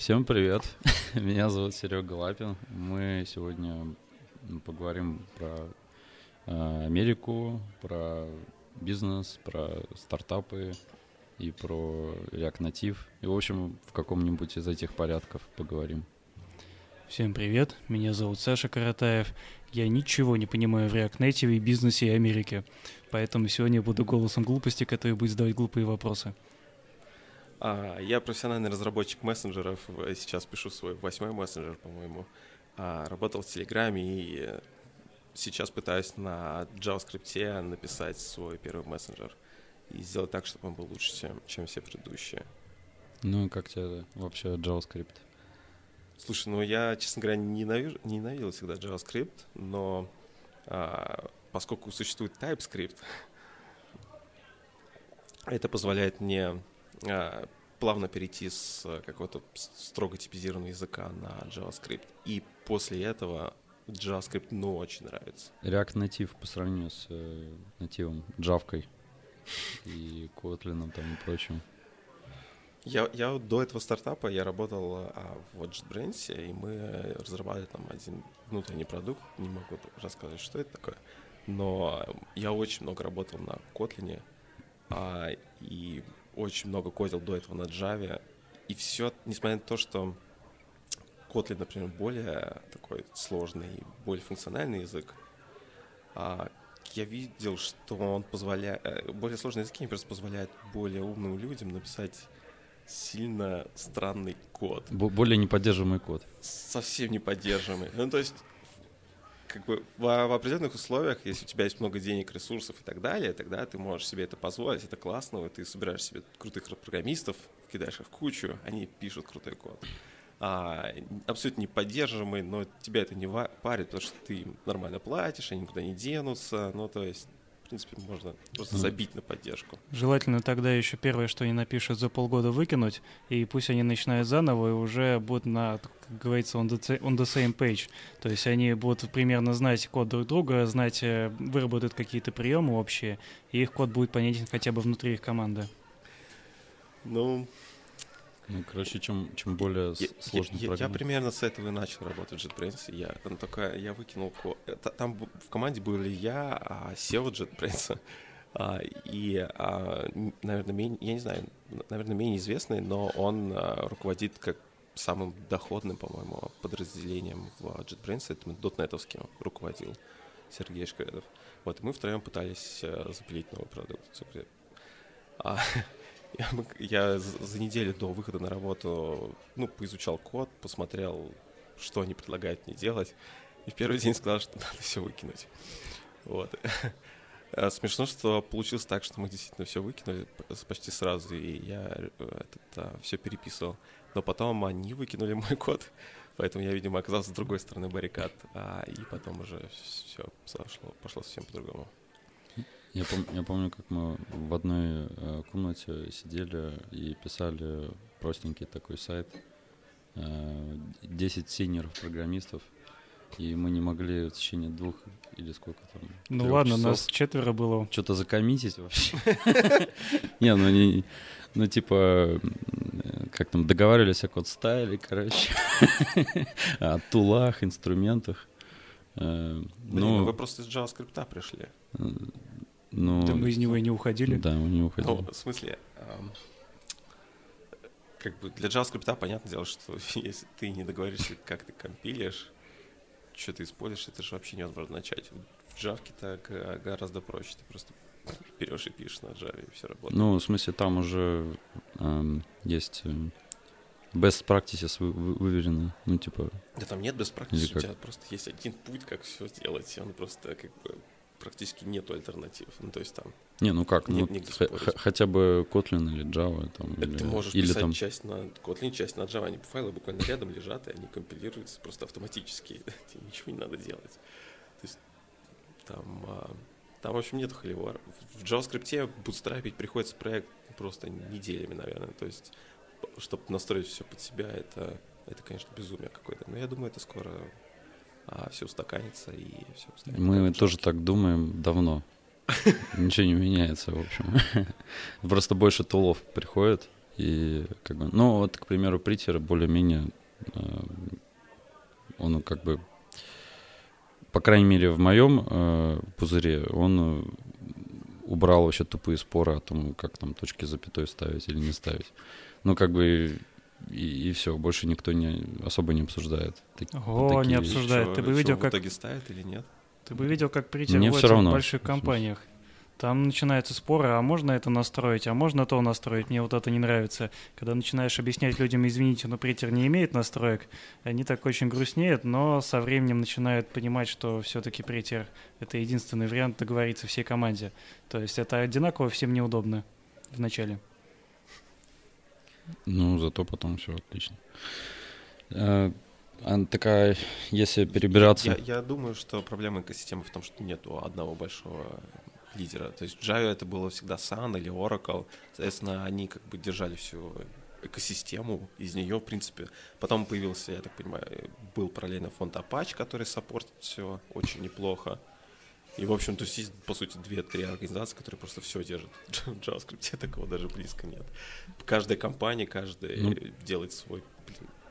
Всем привет, меня зовут Серега Лапин. Мы сегодня поговорим про э, Америку, про бизнес, про стартапы и про React Native. И, в общем, в каком-нибудь из этих порядков поговорим. Всем привет, меня зовут Саша Каратаев. Я ничего не понимаю в React Native и бизнесе и Америке, поэтому сегодня буду голосом глупости, который будет задавать глупые вопросы. А, я профессиональный разработчик мессенджеров, сейчас пишу свой восьмой мессенджер, по-моему. А, работал в Телеграме и сейчас пытаюсь на JavaScript написать свой первый мессенджер и сделать так, чтобы он был лучше, чем, чем все предыдущие. Ну и как тебе вообще JavaScript? Слушай, ну я, честно говоря, ненавижу, ненавидел всегда JavaScript, но а, поскольку существует TypeScript, это позволяет мне плавно перейти с какого-то строго типизированного языка на JavaScript. И после этого JavaScript, ну, очень нравится. React Native по сравнению с э, нативом, Java и Kotlin там и прочим. Я, я до этого стартапа я работал а, в JetBrains, и мы разрабатывали там один внутренний продукт, не могу рассказать, что это такое, но я очень много работал на Kotlin, а, и очень много кодил до этого на Java, и все, несмотря на то, что Kotlin, например, более такой сложный, более функциональный язык, а, я видел, что он позволяет, э, более сложные языки просто позволяют более умным людям написать сильно странный код. более неподдерживаемый код. Совсем неподдерживаемый. Ну, то есть, как бы в, в определенных условиях, если у тебя есть много денег, ресурсов и так далее, тогда ты можешь себе это позволить, это классно, ты собираешь себе крутых программистов, кидаешь их в кучу, они пишут крутой код. А, абсолютно неподдерживаемый, но тебя это не парит, потому что ты им нормально платишь, они никуда не денутся, ну, то есть принципе, можно просто забить на поддержку. Желательно тогда еще первое, что они напишут за полгода выкинуть, и пусть они начинают заново и уже будут на, как говорится, on the, on the same page. То есть они будут примерно знать код друг друга, знать, э, выработают какие-то приемы общие, и их код будет понятен хотя бы внутри их команды. Ну, ну, короче, чем, чем более я, сложный я, я, я примерно с этого и начал работать в JetBrains. Я, там только, я выкинул... Там в команде были я, а SEO JetBrains, а, и, а, наверное, менее, я не знаю, наверное, менее известный, но он а, руководит как самым доходным, по-моему, подразделением в JetBrains, это дотнетовским руководил Сергей Шкредов. Вот, мы втроем пытались а, запилить новый продукт. А, я, я за неделю до выхода на работу, ну, поизучал код, посмотрел, что они предлагают мне делать, и в первый день сказал, что надо все выкинуть. Вот. А смешно, что получилось так, что мы действительно все выкинули почти сразу, и я это, да, все переписывал. Но потом они выкинули мой код, поэтому я, видимо, оказался с другой стороны баррикад, а, и потом уже все пошло, пошло совсем по-другому. Я, пом- я помню, как мы в одной э, комнате сидели и писали простенький такой сайт. Э, 10 синеров-программистов. И мы не могли в течение двух или сколько там. Ну ладно, часов нас четверо было. Что-то закоммитить вообще. Не, ну не. Ну, типа, как там договаривались о код стайле, короче, о тулах, инструментах. Э, ну, вы просто из JavaScript пришли. Э, но... Да мы из него и не уходили. Да, мы не уходили. Ну, в смысле, эм, как бы для JavaScript понятное дело, что если ты не договоришься, как ты компилишь, что ты используешь, это же вообще невозможно начать. В Java так гораздо проще. Ты просто берешь и пишешь на Java, и все работает. Ну, в смысле, там уже эм, есть э, best practices вы, вы, выверены. Ну, типа... Да там нет best practices, у тебя просто есть один путь, как все сделать, и он просто как бы практически нету альтернатив. Ну, то есть там... Не, ну как, нет, ну, х- хотя бы Kotlin или Java. Там, или, ты можешь или писать там... часть на Kotlin, часть на Java. Они файлы буквально рядом лежат, и они компилируются просто автоматически. Тебе ничего не надо делать. То есть там, а, там в общем, нету холивара. В JavaScript бутстрапить приходится проект просто неделями, наверное. То есть, чтобы настроить все под себя, это, это конечно, безумие какое-то. Но я думаю, это скоро а все устаканится и все станет. Мы тоже так думаем давно. Ничего не меняется, в общем. Просто больше тулов приходит, И как бы, ну вот, к примеру, Притер более-менее, э, он как бы, по крайней мере, в моем э, пузыре, он убрал вообще тупые споры о том, как там точки запятой ставить или не ставить. Ну, как бы и, и все, больше никто не особо не обсуждает. Так, О, такие... не обсуждает. Что, Ты бы видел, как... в итоге ставят или нет? Ты бы видел, как прийти в все равно. больших компаниях. Там начинаются споры, а можно это настроить, а можно то настроить, мне вот это не нравится. Когда начинаешь объяснять людям, извините, но притер не имеет настроек, они так очень грустнеют, но со временем начинают понимать, что все-таки притер — это единственный вариант договориться всей команде. То есть это одинаково всем неудобно в начале. Ну, зато потом все отлично. А, такая, если перебираться... Я, я думаю, что проблема экосистемы в том, что нету одного большого лидера. То есть Java это было всегда Sun или Oracle. Соответственно, они как бы держали всю экосистему из нее, в принципе. Потом появился, я так понимаю, был параллельно фонд Apache, который саппортит все очень неплохо. И, в общем, то есть, по сути, две-три организации, которые просто все держат в JavaScript, такого даже близко нет. Каждая компания, каждая ну, делает свой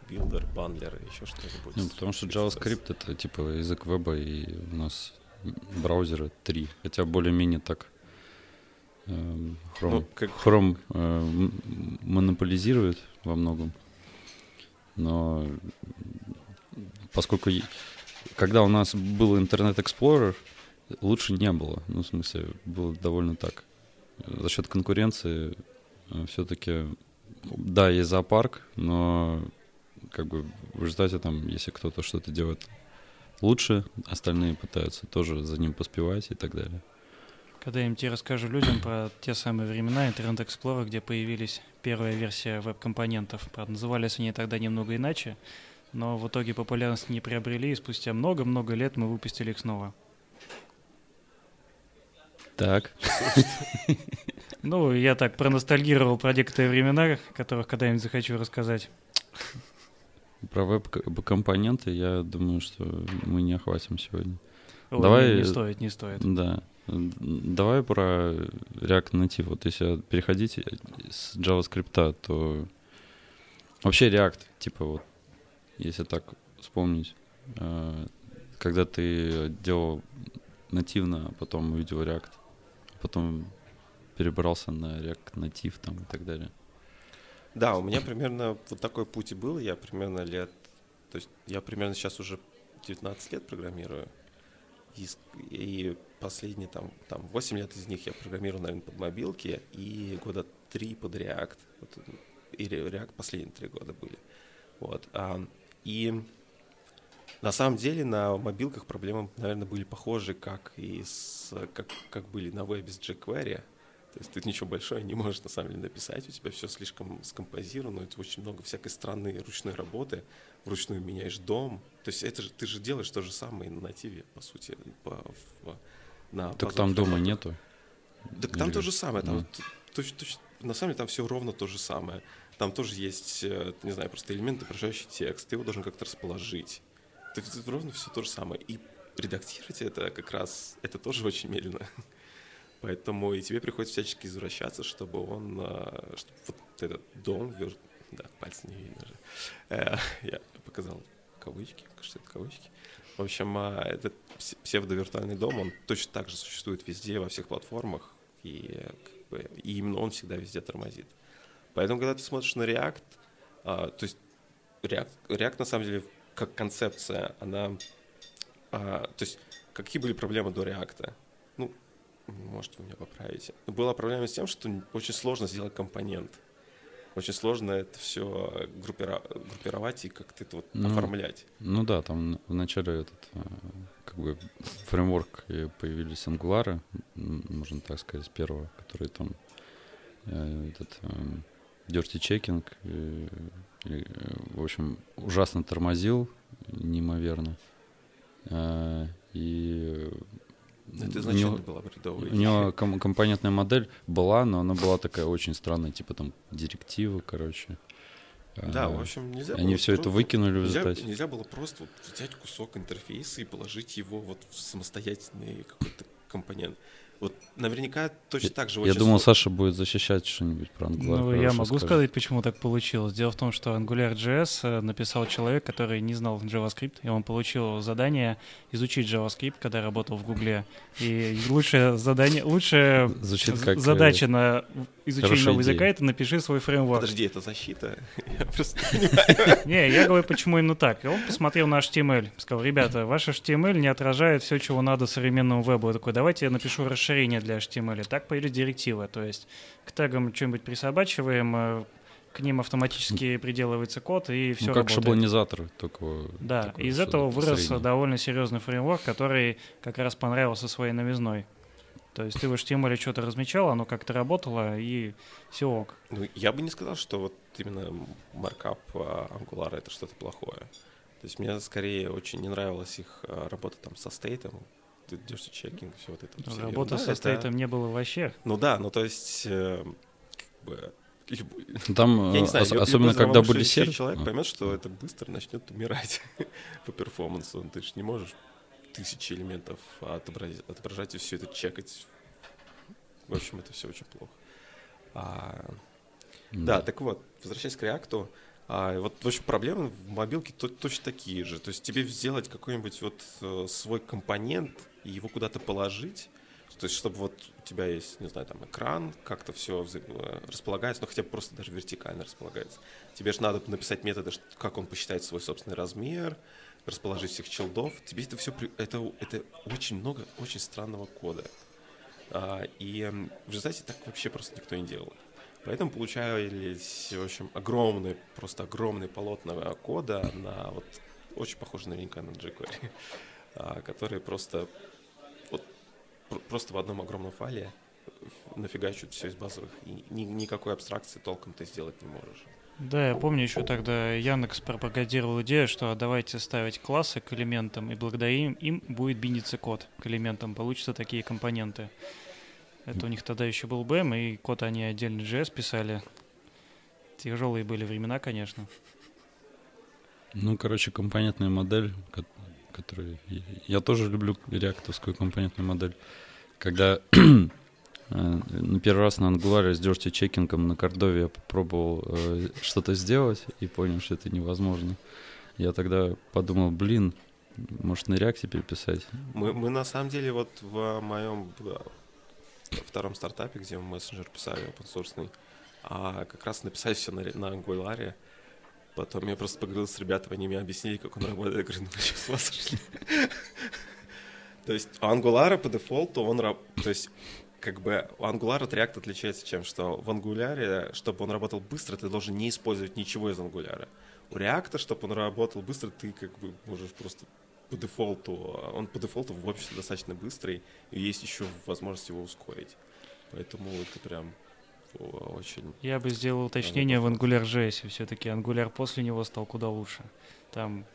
builder, bundler, еще что-нибудь. Ну, потому что JavaScript — это, типа, язык веба, и у нас браузера три, хотя более-менее так эм, Chrome, ну, как... Chrome э, монополизирует во многом, но поскольку когда у нас был Internet Explorer, лучше не было, ну в смысле было довольно так. За счет конкуренции э, все-таки, да, есть зоопарк, но как бы в результате там, если кто-то что-то делает лучше, остальные пытаются тоже за ним поспевать и так далее. Когда я им тебе расскажу людям про те самые времена Internet Explorer, где появились первая версия веб-компонентов, правда, назывались они тогда немного иначе, но в итоге популярность не приобрели, и спустя много-много лет мы выпустили их снова. Так. Ну, я так проностальгировал про некоторые времена, которых когда-нибудь захочу рассказать. Про веб-компоненты, я думаю, что мы не охватим сегодня. Ой, Давай, не стоит, не стоит. Да. Давай про React Native. Вот если переходить с JavaScript, то вообще React, типа вот, если так вспомнить, э, когда ты делал нативно, а потом увидел React, потом перебрался на React Native там и так далее. Да, у меня примерно вот такой путь и был. Я примерно лет... То есть я примерно сейчас уже 19 лет программирую. И, и последние там, там 8 лет из них я программирую, наверное, под мобилки. И года 3 под React. Вот, и React последние 3 года были. Вот. А, и на самом деле на мобилках проблемы, наверное, были похожи, как и с, как, как были на вебе с jQuery. То есть ты ничего большое не можешь на самом деле написать, у тебя все слишком скомпозировано, это очень много всякой странной ручной работы, вручную меняешь дом. То есть это же ты же делаешь то же самое на нативе, по сути, по, в, на Так там дома нету. Так там то же самое, там, mm. точно, точно, на самом деле там все ровно то же самое. Там тоже есть, э, не знаю, просто элементы, отображающий текст, ты его должен как-то расположить. Это ровно все то же самое. И редактировать это как раз, это тоже очень медленно. Поэтому и тебе приходится всячески извращаться, чтобы он, а, чтобы вот этот дом, да, пальцы не видно же, э, я показал кавычки, кажется, это кавычки. В общем, а, этот псевдовиртуальный дом, он точно так же существует везде, во всех платформах, и, как бы, и именно он всегда везде тормозит. Поэтому, когда ты смотришь на React, а, то есть React, React на самом деле как концепция, она, то есть какие были проблемы до React? Ну, может, вы меня поправите. Была проблема с тем, что очень сложно сделать компонент. Очень сложно это все группировать и как-то это вот ну, оформлять. Ну да, там вначале этот э, как бы фреймворк появились ангулары, можно так сказать, с первого, который там э, этот э, dirty checking, в общем, ужасно тормозил, неимоверно. И это изначально него, была бредовая У него ком- компонентная модель была, но она была такая очень странная, типа там директивы, короче. Да, а, в общем, нельзя Они все это выкинули в результате. Нельзя, нельзя было просто вот взять кусок интерфейса и положить его вот в самостоятельный какой-то компонент. Вот наверняка точно так же Я думал, сложно. Саша будет защищать что-нибудь про Angular. Ну, я могу скажет. сказать, почему так получилось. Дело в том, что AngularJS э, написал человек, который не знал JavaScript, и он получил задание изучить JavaScript, когда работал в Гугле. И лучшее задание, лучшая Звучит как... э, задача на изучение нового языка это напиши свой фреймворк. Подожди, это защита? Я просто не понимаю. Не, я говорю, почему именно так. И он посмотрел на HTML, сказал, ребята, ваш HTML не отражает все, чего надо современному вебу. Я такой, давайте я напишу расширение для HTML. Так появились директивы, то есть к тегам что-нибудь присобачиваем, э, к ним автоматически приделывается код, и все Ну, как работает. шаблонизатор, только... Да, такой из этого вырос среднее. довольно серьезный фреймворк, который как раз понравился своей новизной. То есть ты в HTML что-то размечал, оно как-то работало, и все ок. Ну, я бы не сказал, что вот именно маркап а, Angular это что-то плохое. То есть мне скорее очень не нравилась их а, работа там со стейтом, dirty checking, все вот это. вот вся Работа ерунда. со Это- стейтом не было вообще. Ну да, ну то есть э, как бы, Ну, Там, я не э, знаю, ос- люб- особенно любой когда были сервисы... человек поймет, что это быстро начнет умирать по перформансу. Ты же не можешь тысячи элементов отобразить, отображать и все это чекать. В общем, это все очень плохо. А, да, так вот, возвращаясь к реакту, а, вот, в общем, проблемы в мобилке то- точно такие же. То есть тебе сделать какой-нибудь вот э, свой компонент и его куда-то положить, то есть чтобы вот у тебя есть, не знаю, там экран, как-то все располагается, ну хотя бы просто даже вертикально располагается. Тебе же надо написать методы, как он посчитает свой собственный размер, расположить всех челдов. Тебе это все, это, это очень много очень странного кода. А, и м, в результате так вообще просто никто не делал. Поэтому получались, в общем, огромные, просто огромные полотна кода на вот очень похоже наверняка на jQuery, которые просто вот пр- просто в одном огромном файле нафигачивают все из базовых. И ни- никакой абстракции толком ты сделать не можешь. Да, я помню еще тогда Яндекс пропагандировал идею, что давайте ставить классы к элементам, и благодаря им, им будет биндиться код к элементам, получатся такие компоненты. Это у них тогда еще был BM, и код они отдельно JS писали. Тяжелые были времена, конечно. Ну, короче, компонентная модель, ко- которую... Я, тоже люблю реактовскую компонентную модель. Когда э, на первый раз на Angular с dirty чекингом на Кордове я попробовал э, что-то сделать и понял, что это невозможно. Я тогда подумал, блин, может на реакте переписать? Мы, мы на самом деле вот в моем да, втором стартапе, где мы мессенджер писали open source, а как раз написали все на, на Angular. Потом я просто поговорил с ребятами, они мне объяснили, как он работает. Я говорю, ну вы что, с ума сошли? То есть у Angular по дефолту он... То есть как бы у Angular от React отличается чем? Что в Angular, чтобы он работал быстро, ты должен не использовать ничего из Angular. У React, чтобы он работал быстро, ты как бы можешь просто по дефолту, он по дефолту в обществе достаточно быстрый, и есть еще возможность его ускорить. Поэтому это прям очень... Я бы сделал уточнение в AngularJS, все-таки Angular после него стал куда лучше. Там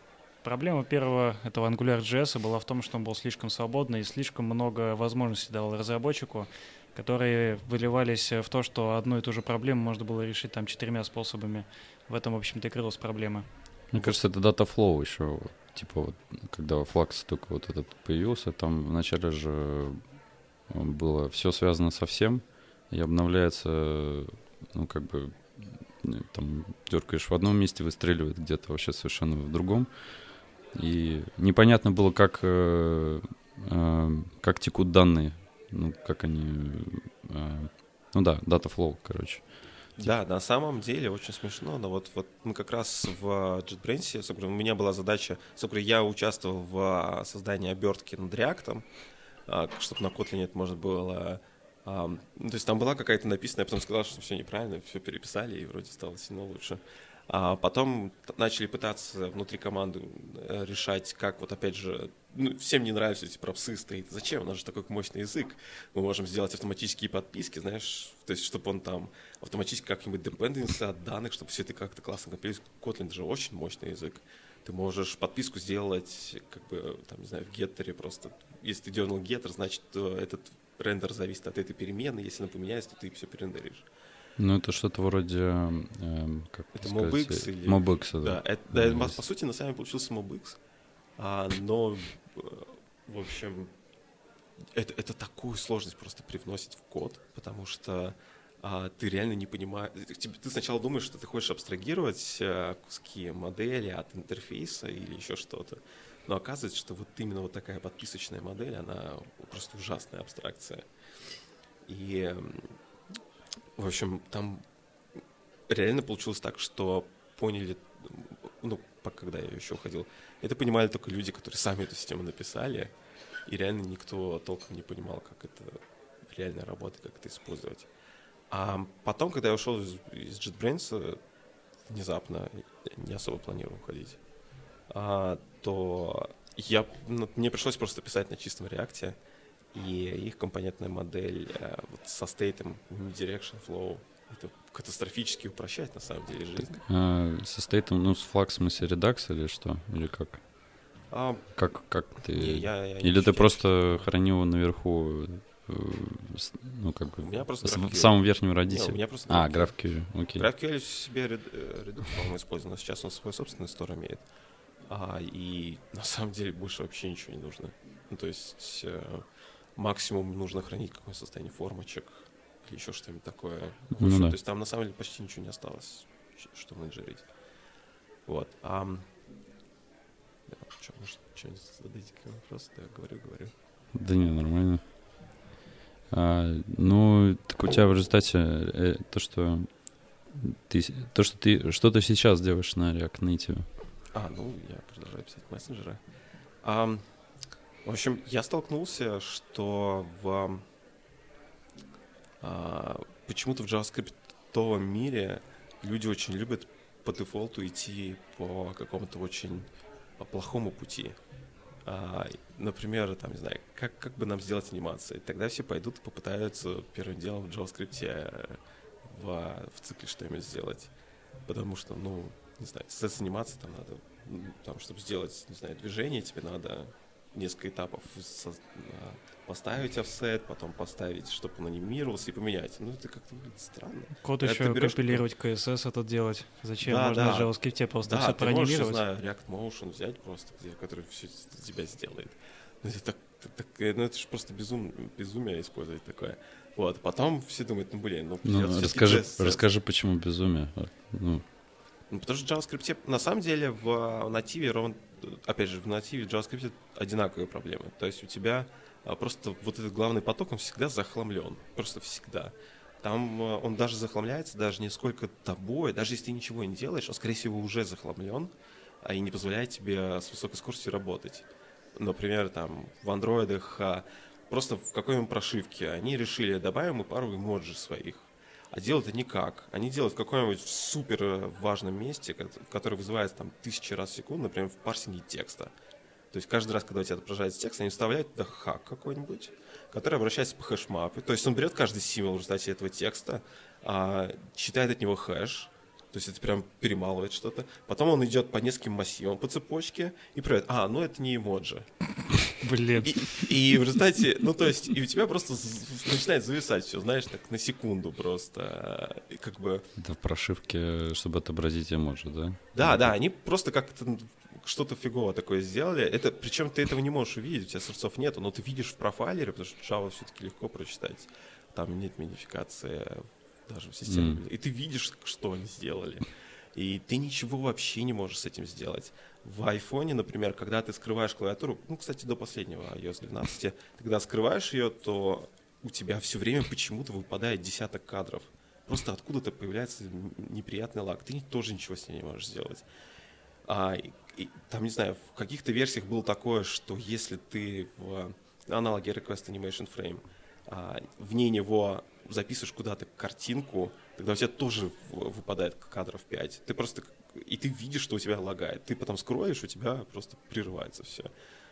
проблема первого этого AngularJS была в том, что он был слишком свободный и слишком много возможностей давал разработчику, которые выливались в то, что одну и ту же проблему можно было решить там четырьмя способами. В этом, в общем-то, и крылась проблема. Мне кажется, это Data Flow еще. Типа вот, когда Flux только вот этот появился, там вначале же э, было все связано со всем, и обновляется, ну, как бы, э, там, дергаешь в одном месте, выстреливает где-то вообще совершенно в другом. И непонятно было, как, э, э, как текут данные, ну, как они... э, ну да, Data Flow, короче. Да, на самом деле очень смешно, но вот, вот мы как раз в JetBrains, у меня была задача, я участвовал в создании обертки над React, чтобы на Kotlin это можно было... а, ну, То есть там была какая-то написанная, потом сказал, что все неправильно, все переписали, и вроде стало сильно лучше. А потом начали пытаться внутри команды э, решать, как вот опять же, ну, всем не нравятся эти пропсы стоит. Зачем? У нас же такой мощный язык. Мы можем сделать автоматические подписки, знаешь, то есть, чтобы он там автоматически как-нибудь dependency от данных, чтобы все это как-то классно компилировать. Kotlin же очень мощный язык. Ты можешь подписку сделать, как бы, там, не знаю, в геттере просто. Если ты дернул геттер, значит, э, этот рендер зависит от этой перемены. Если она поменяется, то ты все перерендеришь. Ну, это что-то вроде, эм, как Это сказать, MobX э, или- MobX, Да, да. это, Да, да, по- сути, на самом деле получился MobX, а, но, э, в общем, это, это такую сложность просто привносит в код, потому что а, ты реально не понимаешь. Ты, ты сначала думаешь, что ты хочешь абстрагировать а, куски модели от интерфейса или еще что-то. Но оказывается, что вот именно вот такая подписочная модель, она просто ужасная абстракция. И, в общем, там реально получилось так, что поняли, ну, когда я еще уходил, это понимали только люди, которые сами эту систему написали, и реально никто толком не понимал, как это реально работает, как это использовать. А потом, когда я ушел из, JetBrains, внезапно, не особо планировал уходить, то я, ну, мне пришлось просто писать на чистом реакте, и их компонентная модель э, вот со стейтом Direction Flow это катастрофически упрощает на самом деле жизнь. А, со стейтом, ну, с в смысле редакс или что? Или как? А, как, как ты... Не, я, я или ты просто хранил его наверху э, ну, как бы, у меня просто в самом верхнем радисе. Не, у меня просто а, GraphQL, окей. GraphQL себе Redux, по-моему, использовал, но сейчас он свой собственный стор имеет. А, и на самом деле больше вообще ничего не нужно. Ну, то есть э, максимум нужно хранить какое состояние формочек или еще что-нибудь такое. Ну, общем, да. То есть там на самом деле почти ничего не осталось, что менеджерить. Вот. А, да, что, может, что-нибудь зададите какой вопрос? Да, говорю, говорю. Да не, нормально. А, ну, так у тебя в результате э, то, что ты, то, что ты что-то сейчас делаешь на React Native. А, ну, я продолжаю писать мессенджеры. А, в общем, я столкнулся, что в а, почему-то в JavaScript мире люди очень любят по дефолту идти по какому-то очень плохому пути. А, например, там, не знаю, как, как бы нам сделать анимации. Тогда все пойдут и попытаются первым делом в JavaScript э, в, в цикле что-нибудь сделать. Потому что, ну, не знаю, с анимацией там надо, там, чтобы сделать, не знаю, движение, тебе надо несколько этапов поставить офсет, потом поставить, чтобы он анимировался и поменять. Ну, это как-то выглядит странно. Код это еще берешь... компилировать CSS это делать. Зачем? Да, Можно да. в JavaScript просто да, все ты проанимировать. Можешь, знаю, React Motion взять просто, где, который все тебя сделает. Ну, это, так, так, ну, это же просто безум, безумие использовать такое. Вот, потом все думают, ну, блин, ну, ну расскажи, расскажи, почему безумие. Ну. Ну, потому что в JavaScript, на самом деле, в нативе ровно, опять же, в нативе в JavaScript одинаковые проблемы. То есть у тебя а просто вот этот главный поток, он всегда захламлен. Просто всегда. Там э, он даже захламляется, даже не сколько тобой, даже если ты ничего не делаешь, он, скорее всего, уже захламлен, а и не позволяет тебе с высокой скоростью работать. Например, там в андроидах а, просто в какой-нибудь прошивке они решили, добавим мы пару эмоджи своих. А делают это никак. Они делают в каком-нибудь супер важном месте, в которое вызывается там тысячи раз в секунду, например, в парсинге текста. То есть каждый раз, когда у тебя отображается текст, они вставляют туда хак какой-нибудь, который обращается по хэшмапу. То есть он берет каждый символ в результате этого текста, а, читает от него хэш, то есть это прям перемалывает что-то. Потом он идет по нескольким массивам по цепочке и проверяет, а, ну это не эмоджи. Блин. И, и в результате, ну то есть, и у тебя просто начинает зависать все, знаешь, так на секунду просто, как бы... Это в прошивке, чтобы отобразить эмоджи, да? Да, да, они просто как-то что-то фигово такое сделали. Это, причем ты этого не можешь увидеть, у тебя сорцов нету, но ты видишь в профайлере, потому что Java все-таки легко прочитать. Там нет минификации даже в системе. Mm. И ты видишь, что они сделали. И ты ничего вообще не можешь с этим сделать. В айфоне, например, когда ты скрываешь клавиатуру, ну, кстати, до последнего iOS 12, ты когда скрываешь ее, то у тебя все время почему-то выпадает десяток кадров. Просто откуда-то появляется неприятный лаг. Ты тоже ничего с ней не можешь сделать. А, и, там, не знаю, в каких-то версиях было такое, что если ты в аналоге Request Animation Frame а, вне него записываешь куда-то картинку, тогда у тебя тоже выпадает кадров 5. Ты просто... И ты видишь, что у тебя лагает. Ты потом скроешь, у тебя просто прерывается все.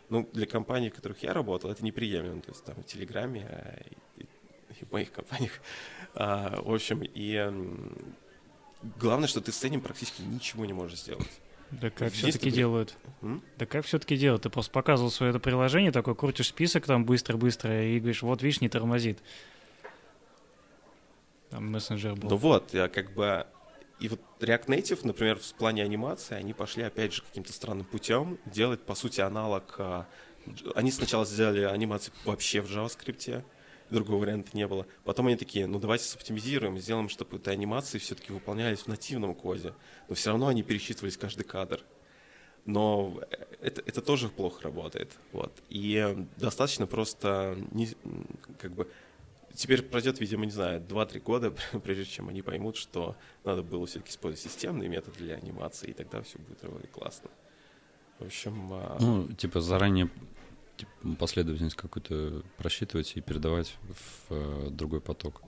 Ну, для компаний, в которых я работал, это неприемлемо. То есть там в Телеграме а, и, и в моих компаниях. А, в общем, и главное, что ты с этим практически ничего не можешь сделать. Да как все-таки делают? М? Да как все-таки делают? Ты просто показывал свое это приложение, такой крутишь список там быстро-быстро и говоришь, вот видишь, не тормозит. Там мессенджер был. Ну вот, я как бы... И вот React Native, например, в плане анимации, они пошли, опять же, каким-то странным путем делать, по сути, аналог а, они сначала сделали анимацию вообще в JavaScript, другого варианта не было. Потом они такие, ну давайте соптимизируем, сделаем, чтобы эти анимации все-таки выполнялись в нативном коде. Но все равно они пересчитывались каждый кадр. Но это, это тоже плохо работает. Вот. И достаточно просто не, как бы теперь пройдет, видимо, не знаю, 2-3 года, прежде чем они поймут, что надо было все-таки использовать системные методы для анимации, и тогда все будет работать классно. В общем... А, ну, типа заранее типа, последовательность какую-то просчитывать и передавать в э, другой поток.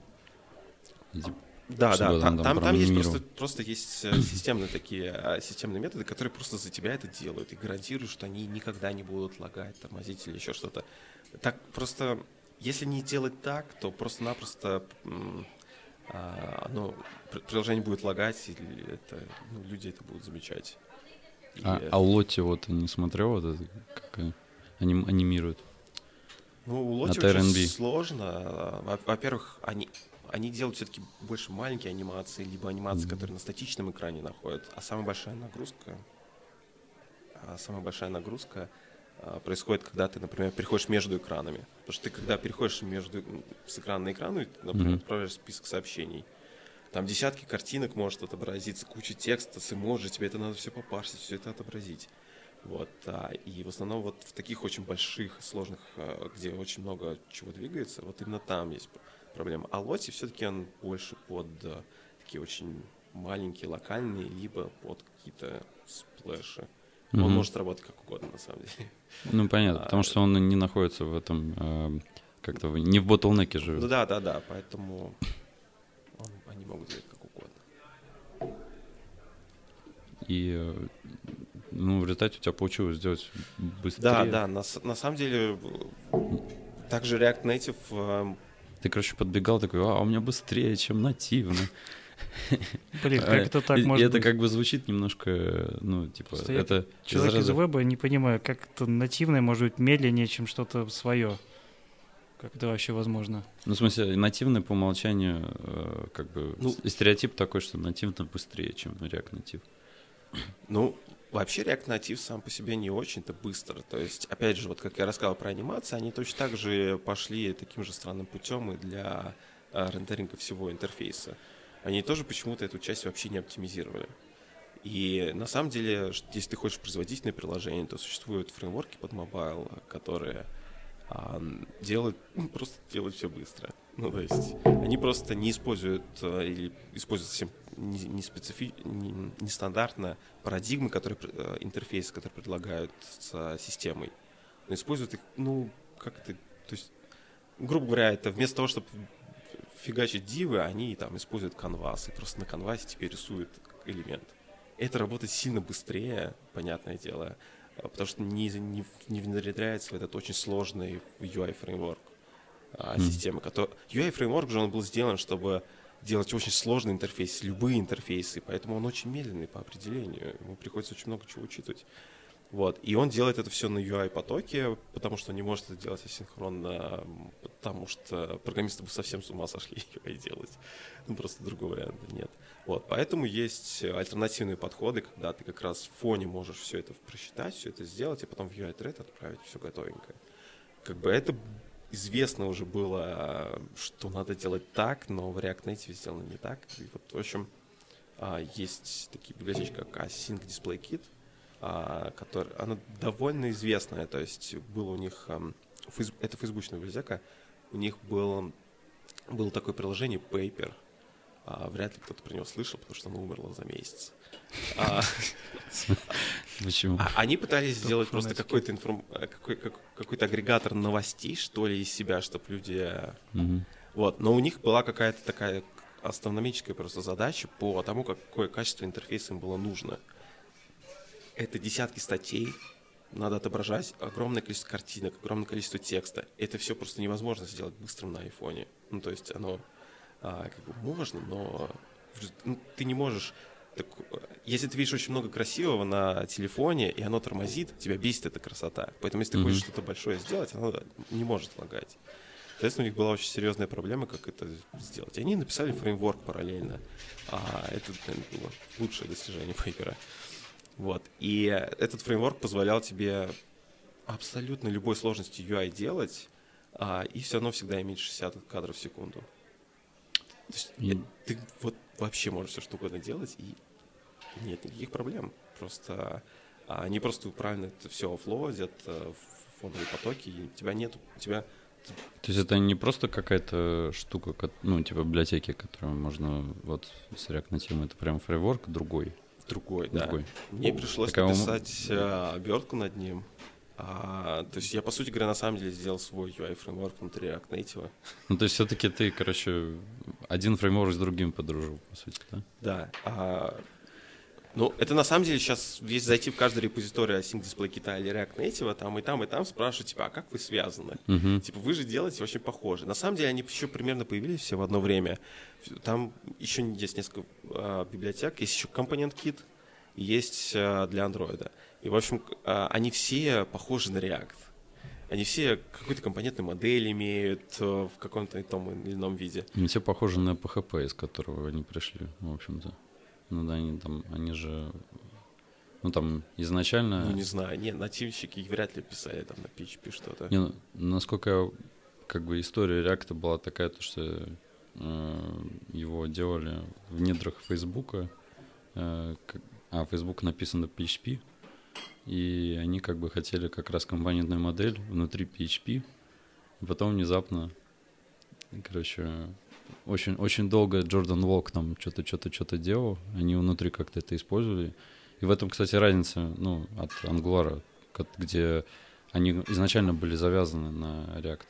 И, типа, да, да, там, там, там есть просто, просто есть э, системные такие а, системные методы, которые просто за тебя это делают и гарантируют, что они никогда не будут лагать, тормозить или еще что-то. Так просто, если не делать так, то просто-напросто а, оно, приложение будет лагать, или это, ну, люди это будут замечать. А, а Лоти вот не смотрел вот это, как аним, анимируют? Ну, у Лоти очень сложно. Во-первых, они они делают все-таки больше маленькие анимации, либо анимации, mm-hmm. которые на статичном экране находят. А самая большая нагрузка, а самая большая нагрузка происходит, когда ты, например, переходишь между экранами. Потому что ты, когда переходишь между с экрана на экран, например, mm-hmm. отправляешь список сообщений, там десятки картинок может отобразиться, куча текста с эмоджи, тебе это надо все попарсить, все это отобразить. Вот, а, и в основном вот в таких очень больших, сложных, а, где очень много чего двигается, вот именно там есть проблема. А Лоти все-таки он больше под э, такие очень маленькие, локальные, либо под какие-то сплэши. Он может работать как угодно, на самом деле. Ну, понятно, а, потому что он не находится в этом, э, как-то, не в ботлнеке живет. Ну, да, да, да, поэтому он, они могут делать как угодно. И, э, ну, в результате у тебя получилось сделать быстрее. Да, да, на, на самом деле, также React Native ты, короче, подбегал такой, а, у меня быстрее, чем нативно. Блин, как это так может Это как бы звучит немножко, ну, типа, это... Человек из веба, не понимаю, как это нативное может быть медленнее, чем что-то свое. Как это вообще возможно? Ну, в смысле, нативный по умолчанию, э, как бы, ну, стереотип такой, что нативно быстрее, чем React Native. Ну, Вообще React Native сам по себе не очень-то быстро. То есть, опять же, вот как я рассказал про анимации, они точно так же пошли таким же странным путем и для а, рендеринга всего интерфейса. Они тоже почему-то эту часть вообще не оптимизировали. И на самом деле, если ты хочешь производительное приложение, то существуют фреймворки под mobile, которые а, делают, ну, просто делают все быстро. Ну, то есть они просто не используют а, или используют совсем не, не, специфи... не, не стандартно парадигмы, которые, э, интерфейсы, которые предлагают с системой, но используют их, ну, как это, то есть, грубо говоря, это вместо того, чтобы фигачить дивы, они там используют канвас, и просто на канвасе теперь рисуют элемент. Это работает сильно быстрее, понятное дело, э, потому что не, не, не внедряется в этот очень сложный UI-фреймворк а, mm. системы. Который... UI-фреймворк же он был сделан, чтобы делать очень сложный интерфейс, любые интерфейсы, поэтому он очень медленный по определению, ему приходится очень много чего учитывать. Вот. И он делает это все на UI-потоке, потому что не может это делать асинхронно, потому что программисты бы совсем с ума сошли UI делать. Ну, просто другого варианта нет. Вот. Поэтому есть альтернативные подходы, когда ты как раз в фоне можешь все это просчитать, все это сделать, и потом в UI-тред отправить все готовенькое. Как бы это известно уже было, что надо делать так, но в React Native сделано не так. И вот, в общем, а, есть такие библиотечки, как Async Display Kit, который, она довольно известная, то есть было у них, это фейсбучная библиотека, у них был, было такое приложение Paper, а, вряд ли кто-то про него слышал, потому что оно умерло за месяц. А, Почему? А, они пытались сделать просто какой-то информ... какой, какой-то агрегатор новостей, что ли, из себя, чтобы люди... Вот, но у них была какая-то такая астрономическая просто задача по тому, какое качество интерфейса им было нужно. Это десятки статей, надо отображать огромное количество картинок, огромное количество текста. Это все просто невозможно сделать быстрым на айфоне. Ну, то есть оно а, как бы можно, но ну, ты не можешь так, если ты видишь очень много красивого на телефоне, и оно тормозит, тебя бесит эта красота. Поэтому, если ты mm-hmm. хочешь что-то большое сделать, оно не может лагать. Соответственно, у них была очень серьезная проблема, как это сделать. И они написали фреймворк параллельно. А это наверное, было лучшее достижение Пайпера. Вот. И этот фреймворк позволял тебе абсолютно любой сложности UI делать, а, и все равно всегда иметь 60 кадров в секунду. То есть э, ты вот вообще можешь все что угодно делать, и нет никаких проблем. Просто а, они просто правильно это все офлоадят э, в фоновые потоки, и у тебя нет, у тебя То есть это не просто какая-то штука, ну, типа библиотеки, которую можно вот с React Native, это прям фреймворк другой, другой, да. другой. Мне пришлось Такая написать э, обертку над ним. А, то есть я, по сути говоря, на самом деле сделал свой UI-фреймворк внутри React Native. Ну, то есть все-таки ты, короче, один фреймворк с другим подружил, по сути, да? Да. а, ну, это на самом деле сейчас, если зайти в каждый репозиторий Async Display Kit или React Native, там и там, и там спрашивают, типа, а как вы связаны? Угу. Типа, вы же делаете очень похоже. На самом деле, они еще примерно появились все в одно время. Там еще есть несколько а, библиотек. Есть еще компонент кит, есть а, для андроида. И, в общем, а, они все похожи на React. Они все какой-то компонентный модель имеют э, в каком-то том или ином виде. Они все похожи на PHP, из которого они пришли, в общем-то. Ну да, они там, они же, ну там изначально... Ну, не знаю, не, нативщики вряд ли писали там на PHP что-то. Не, ну, насколько как бы история React была такая, то, что э, его делали в недрах Фейсбука, э, а Facebook написан на PHP, и они как бы хотели как раз компонентную модель внутри PHP, и потом внезапно, короче, очень, очень долго Джордан Волк там что-то, что-то, что-то делал, они внутри как-то это использовали, и в этом, кстати, разница, ну, от Angular, где они изначально были завязаны на React.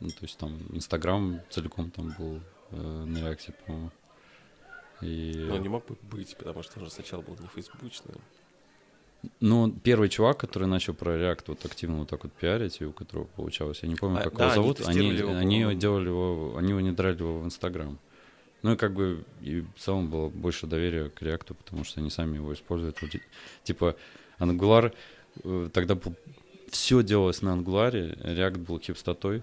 Ну, то есть там Инстаграм целиком там был э, на React, по-моему. И, Но не мог бы быть, потому что он же сначала был не фейсбучный. Ну, первый чувак, который начал про React вот активно вот так вот пиарить, и у которого получалось, я не помню, А, как да, его они зовут, они, тестировали его, они делали его, они внедряли его в Инстаграм. Ну и как бы и в целом было больше доверия к React, потому что они сами его используют. Вот, Типа Angular, э, тогда все делалось на Angular, React был хипстотой,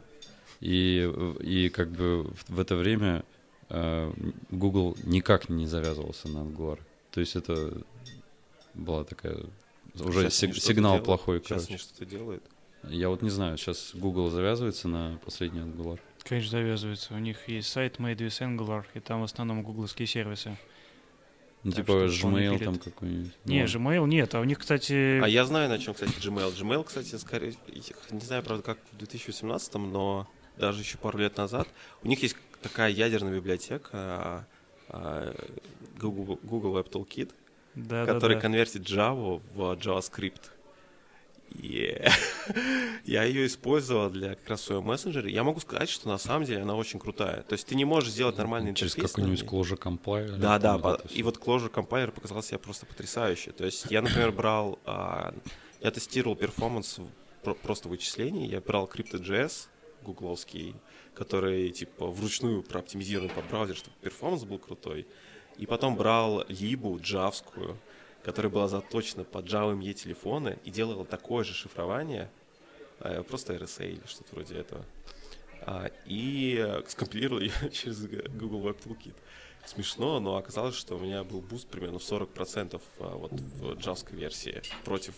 и, и как бы в, в это время э, Google никак не завязывался на Angular. То есть это была такая уже Сейчас они сиг- сигнал делают. плохой, Сейчас короче. они что-то делают. Я вот не знаю, сейчас Google завязывается на последний Angular. Конечно, завязывается. У них есть сайт Made with Angular, и там в основном гугловские сервисы. Ну, Так типа Gmail там какой-нибудь. Не, Ну, Gmail нет, а у них, кстати... А я знаю, на чем, кстати, Gmail. Gmail, кстати, скорее, не знаю, правда, как в 2018, но даже еще пару лет назад, у них есть такая ядерная библиотека а, а, Google, Google Web Toolkit, да, который да, да. конвертит Java в JavaScript. И я ее использовал для как раз своего мессенджера. Я могу сказать, что на самом деле она очень крутая. То есть ты не можешь сделать нормальный Через интерфейс. на какой-нибудь. Clojure Compiler. Да, да, по- и вот Clojure Compiler показал себя просто потрясающе. То есть я, например, брал, а, я тестировал performance просто вычислений, я брал Crypto.js гугловский, который типа вручную прооптимизирован под браузер, чтобы performance был крутой. И потом брал либу джавскую, которая была заточена под Java ME телефоны и делала такое же шифрование, э, просто RSA или что-то вроде этого. А, и скомпилировал ее через Google Web Toolkit. Смешно, но оказалось, что у меня был boost примерно в 40% а, вот в джавской версии против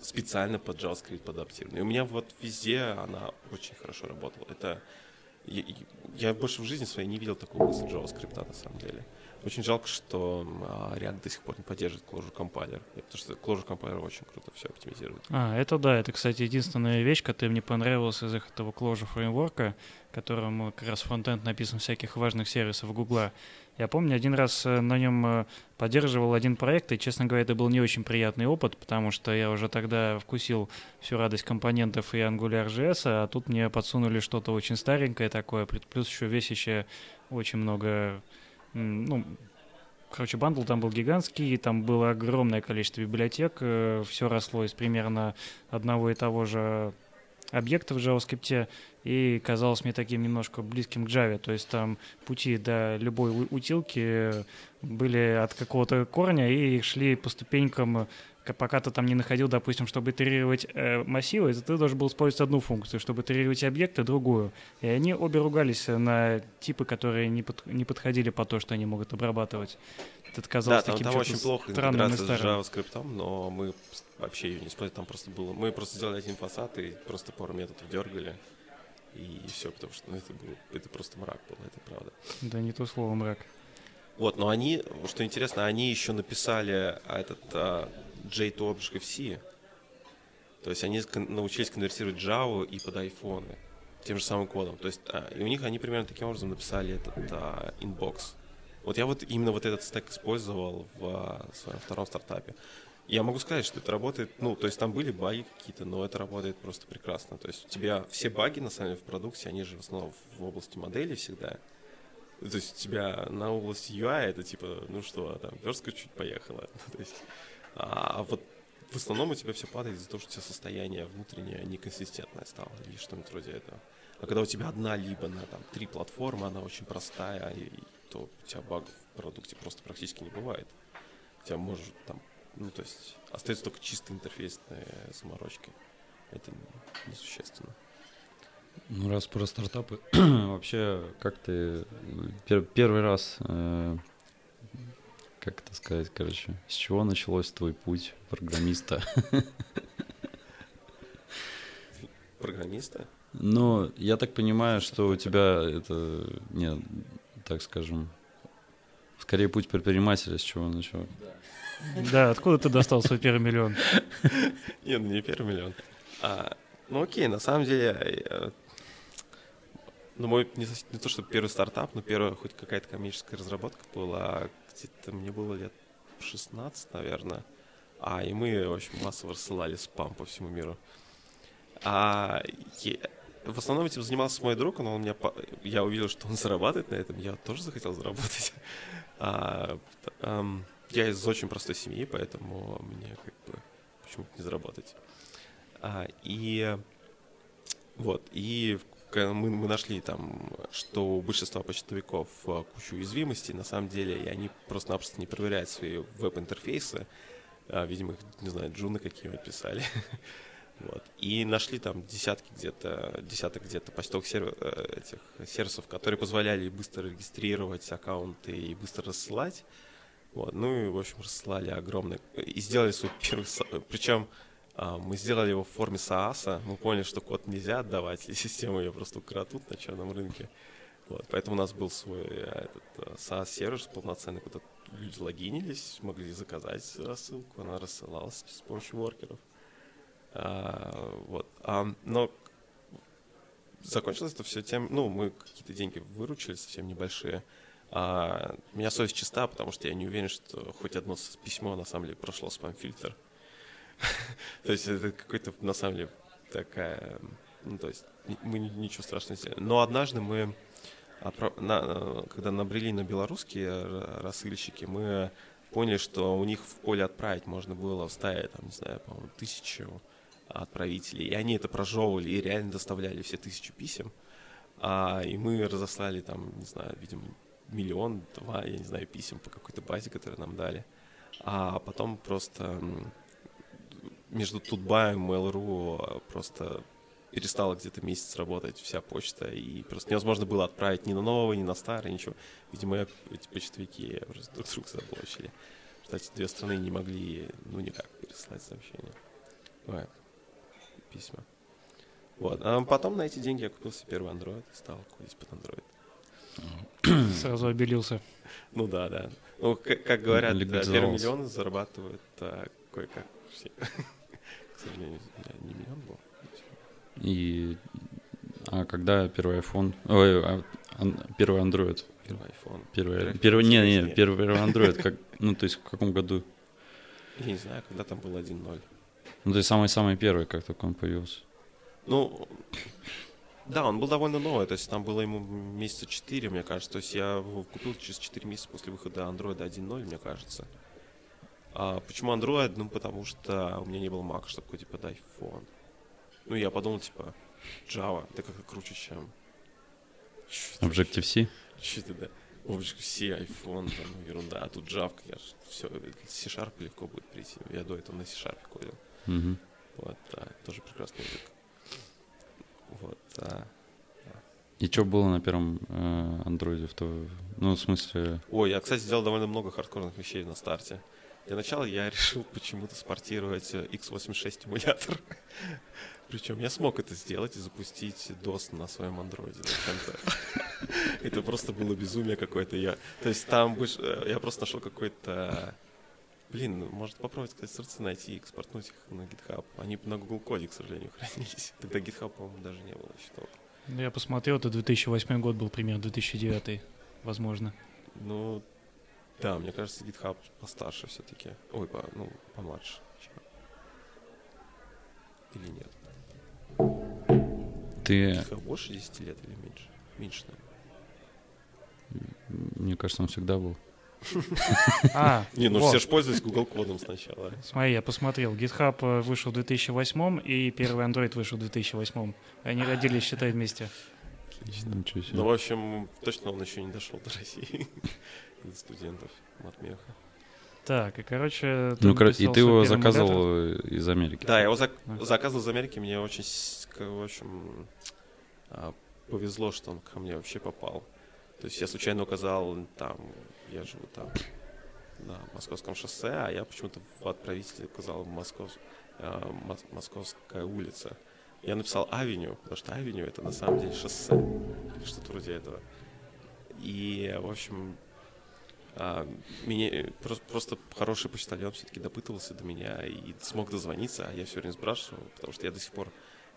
специально под JavaScript адаптированной. И у меня вот везде она очень хорошо работала. Это я, я больше в жизни своей не видел такого быстрого JavaScript на самом деле. Очень жалко, что а, React до сих пор не поддерживает Clojure Compiler, потому что Clojure Compiler очень круто все оптимизирует. А, это да, это, кстати, единственная вещь, которая мне понравилась из их этого Clojure фреймворка, которому как раз фронтенд написан всяких важных сервисов Гугла. Я помню, один раз э, на нем э, поддерживал один проект, и, честно говоря, это был не очень приятный опыт, потому что я уже тогда вкусил всю радость компонентов и AngularJS, а тут мне подсунули что-то очень старенькое такое, плюс- еще весящее очень много, ну, Короче, бандл там был гигантский, там было огромное количество библиотек, все росло из примерно одного и того же объекта в JavaScript, и казалось мне таким немножко близким к Java. То есть там пути до любой утилки были от какого-то корня и шли по ступенькам пока ты там не находил, допустим, чтобы итерировать э, массивы, ты должен был использовать одну функцию, чтобы итерировать объекты, другую. И они обе ругались на типы, которые не, под, не подходили по то, что они могут обрабатывать. Это казалось да, там, там очень плохо интеграция с JavaScript, но мы вообще ее не использовали, там просто было... Мы просто сделали один фасад и просто пару методов дергали. И, и все, потому что ну, это, был, это просто мрак был, это правда. Да, не то слово мрак. Вот, но они, что интересно, они еще написали этот а, J to Objective-C. То есть они научились конвертировать Java и под iPhone тем же самым кодом. То есть а, и у них они примерно таким образом написали этот а, inbox. Вот я вот именно вот этот стек использовал в а, своем втором стартапе. Я могу сказать, что это работает, ну, то есть там были баги какие-то, но это работает просто прекрасно. То есть у тебя все баги, на самом деле, в продукте, они же в основном в области модели всегда. То есть у тебя на области UI это типа, ну что, там, верстка чуть поехала. то есть а вот в основном у тебя все падает из-за того, что у тебя состояние внутреннее неконсистентное стало или что-нибудь вроде этого. А когда у тебя одна либо на там три платформы, она очень простая, и, и, то у тебя багов в продукте просто практически не бывает. У тебя может там, ну то есть остается только чисто интерфейсные заморочки. Это несущественно. Ну, раз про стартапы, вообще, как ты пер, первый раз э, как это сказать, короче, с чего началось твой путь программиста? Программиста? Ну, я так понимаю, что у тебя это, нет, так скажем, скорее путь предпринимателя, с чего начал. Да, откуда ты достал свой первый миллион? Нет, ну не первый миллион. А, ну окей, на самом деле, я, ну мой не, не то, что первый стартап, но первая хоть какая-то коммерческая разработка была где-то мне было лет 16, наверное. А, и мы, в общем, массово рассылали спам по всему миру. А я, в основном этим занимался мой друг, но он меня, я увидел, что он зарабатывает на этом, я тоже захотел заработать. А, а, я из очень простой семьи, поэтому мне как бы почему-то не заработать. А, и вот, и мы, мы нашли там, что у большинства почтовиков а, кучу уязвимостей, на самом деле, и они просто-напросто не проверяют свои веб-интерфейсы. А, видимо, их, не знаю, джуны какие-нибудь писали. вот. И нашли там десятки где-то, десяток где-то почтовых сервер, э, этих сервисов, которые позволяли быстро регистрировать аккаунты и быстро рассылать. Вот. Ну и, в общем, рассылали огромное... И сделали свой первый... Причем мы сделали его в форме SaaS. Мы поняли, что код нельзя отдавать, и систему ее просто украдут на черном рынке. Вот, поэтому у нас был свой э, этот, э, SaaS-сервис полноценный, куда люди логинились, могли заказать рассылку, она рассылалась с помощью воркеров. А, вот. А, но закончилось это все тем, ну, мы какие-то деньги выручили, совсем небольшие. А, у меня совесть чиста, потому что я не уверен, что хоть одно письмо на самом деле прошло спам-фильтр. То есть это какой-то, на самом деле, такая... Ну, то есть мы ничего страшного не сделали. Но однажды мы, когда набрели на белорусские рассыльщики, мы поняли, что у них в поле отправить можно было вставить, там, не знаю, по-моему, тысячу отправителей. И они это прожевывали и реально доставляли все тысячу писем. А, и мы разослали там, не знаю, видимо, миллион, два, я не знаю, писем по какой-то базе, которую нам дали. А потом просто между Тутбаем и Mail.ru просто перестала где-то месяц работать вся почта, и просто невозможно было отправить ни на новый, ни на старый, ничего. Видимо, эти почтовики просто друг друга заблочили. Кстати, две страны не могли, ну, никак переслать сообщения. Ой, письма. Вот. А потом на эти деньги я купил себе первый Android и стал кодить под Android. Сразу обелился. Ну да, да. Ну, как, как говорят, да, первый миллион зарабатывают а, кое-как все к сожалению, не миллион был. И а когда первый iPhone, ой, а, первый Android? Первый iPhone. Первый, первый, не, не, первый, первый Android, как, ну, то есть в каком году? Я не знаю, когда там был 1.0. Ну, то есть самый-самый первый, как только он появился. Ну, да, он был довольно новый, то есть там было ему месяца 4, мне кажется. То есть я его купил через 4 месяца после выхода Android 1.0, мне кажется. А почему Android? Ну, потому что у меня не было Mac, чтобы купить под iPhone. Ну, я подумал, типа, Java, это как-то круче, чем... Objective-C? Что это, да? Objective-C, iPhone, там, ну, ерунда. А тут Java, я ж, все, C-Sharp легко будет прийти. Я до этого на C-Sharp кодил. Мгм. Вот, да, тоже прекрасный язык. Вот, да. И что было на первом э, андроиде? В то... Ну, в смысле... Ой, я, кстати, сделал довольно много хардкорных вещей на старте. Для начала я решил почему-то спортировать э, x86 эмулятор. Причем я смог это сделать и запустить DOS на своем андроиде. Это просто было безумие какое-то. Я, то есть там э, я просто нашел какой-то... Блин, может попробовать, кстати, сорцы найти и экспортнуть их на GitHub. Они на Google Коде, к сожалению, хранились. Тогда GitHub, по-моему, даже не было еще толком. Ну, Я посмотрел, это 2008 год был примерно, 2009, возможно. Ну, да, мне кажется, GitHub постарше все-таки. Ой, по, ну, помладше. чем. Или нет? Ты, GitHub больше 10 лет или меньше? Меньше, наверное. мне кажется, он всегда был. А, Не, ну вот. все же пользовались Google кодом сначала. Смотри, я посмотрел. GitHub э, вышел в 2008 и первый Android вышел в 2008. Они родились, считай, вместе. Отлично. Ничего себе. Ну, в общем, точно он еще не дошел до России. До студентов матмеха. Так, и, короче... Ну, ты кор- и ты его первый эмулятор. заказывал из Америки? Да, я его зак- А. заказывал из Америки. Мне очень, в общем, а, повезло, что он ко мне вообще попал. То есть я случайно указал там, я живу там на Московском шоссе, а я почему-то в отправителе указал Москов, а, Мос- Московская улица. Я написал авеню, потому что авеню это на самом деле шоссе или что-то вроде этого. И, в общем, а, меня, э, просто, просто хороший почтальон все-таки допытывался до меня и смог дозвониться, а я все время спрашивал, потому что я до сих пор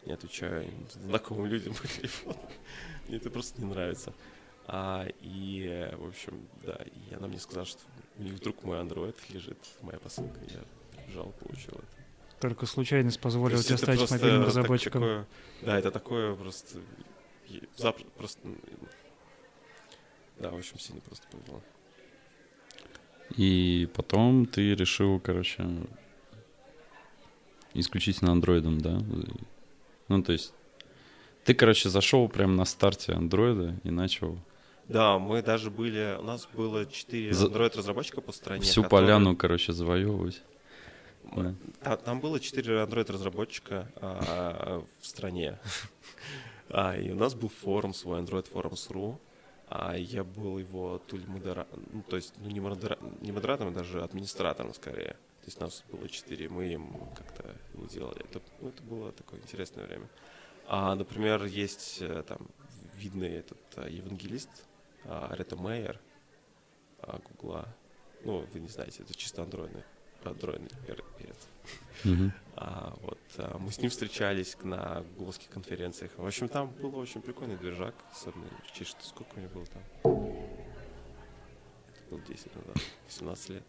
не отвечаю знакомым людям по телефону. Мне это просто не нравится. А, и, в общем, да, и она мне сказала, что у них вдруг мой андроид лежит, моя посылка. Я прибежал, получил это. Только случайность позволила То тебе стать мобильным так- разработчиком. такое- да, это такое просто... запр- просто... Да, в общем, сильно просто повезло. И потом ты решил, короче, исключительно андроидом, да? Ну, то есть ты, короче, зашел прямо на старте андроида и начал Да, мы даже были... У нас было 4 За- Android-разработчика по стране. всю которые- поляну, короче, завоевывать. Мы- А, там было 4 Android-разработчика а, в стране. А, и у нас был форум свой, Android Forums.ru. А я был его то ли модера... ну, то есть, ну, не, модера... не модератором, а даже администратором скорее. То есть нас было четыре, мы им как-то не делали. Это, ну, это было такое интересное время. А, например, есть э, там видный этот а, евангелист а, Рета Мейер а. Ну, вы не знаете, это чисто андроидный, андроидный пер- перец. А, вот, а, мы с ним встречались на гугловских конференциях. В общем, там был очень прикольный движак, особенно что сколько у меня было там. Это было 10 назад, 18 лет.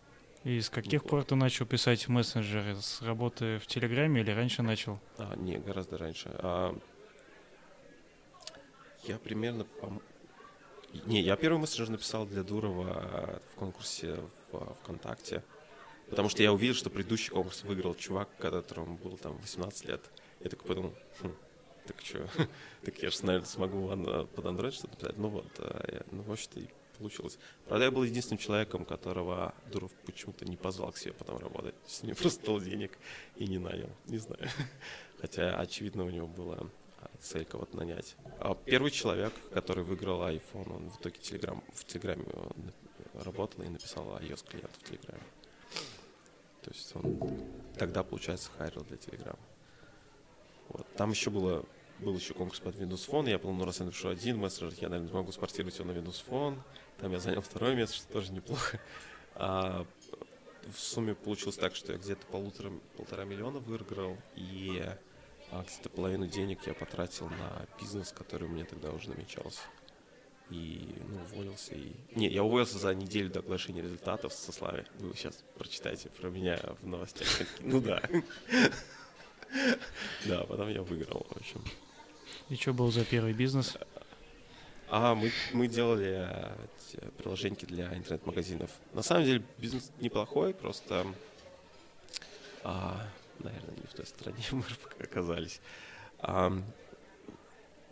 И с каких Неплохо. пор ты начал писать в мессенджеры? С работы в Телеграме или раньше начал? А, не, гораздо раньше. А, я примерно... пом- Не, я первый мессенджер написал для Дурова в конкурсе в ВКонтакте. Потому что я увидел, что предыдущий конкурс выиграл чувак, которому было там 18 лет. Я такой подумал, «Хм, так что, так я же, наверное, смогу ан- под Android что-то писать. Ну вот, а я- ну, вообще-то и получилось. Правда, я был единственным человеком, которого Дуров почему-то не позвал к себе потом работать. Есть мне просто дал денег и не нанял. Не знаю. Хотя, очевидно, у него была цель кого-то нанять. А первый человек, который выиграл iPhone, он в итоге Telegram, в Телеграме он работал и написал iOS клиент в Телеграме. То есть он тогда, получается, хайрил для Телеграма. Вот. Там еще было, был еще конкурс под Windows Phone. Я подумал, ну раз я напишу один мессенджер, я, наверное, смогу спортировать его на Windows Phone. Там я занял второе место, что тоже неплохо. А в сумме получилось так, что я где-то полутора, полтора миллиона выиграл, и а, где-то половину денег я потратил на бизнес, который у меня тогда уже намечался. И, ну, уволился. И... Не, я уволился за неделю до оглашения результатов со Славе. Вы сейчас прочитайте про меня в новостях. Ну да. Да, потом я выиграл, в общем. И что был за первый бизнес? А мы, мы делали э, те приложеньки для интернет-магазинов. На самом деле бизнес неплохой, просто, а, наверное, не в той стране мы оказались. А,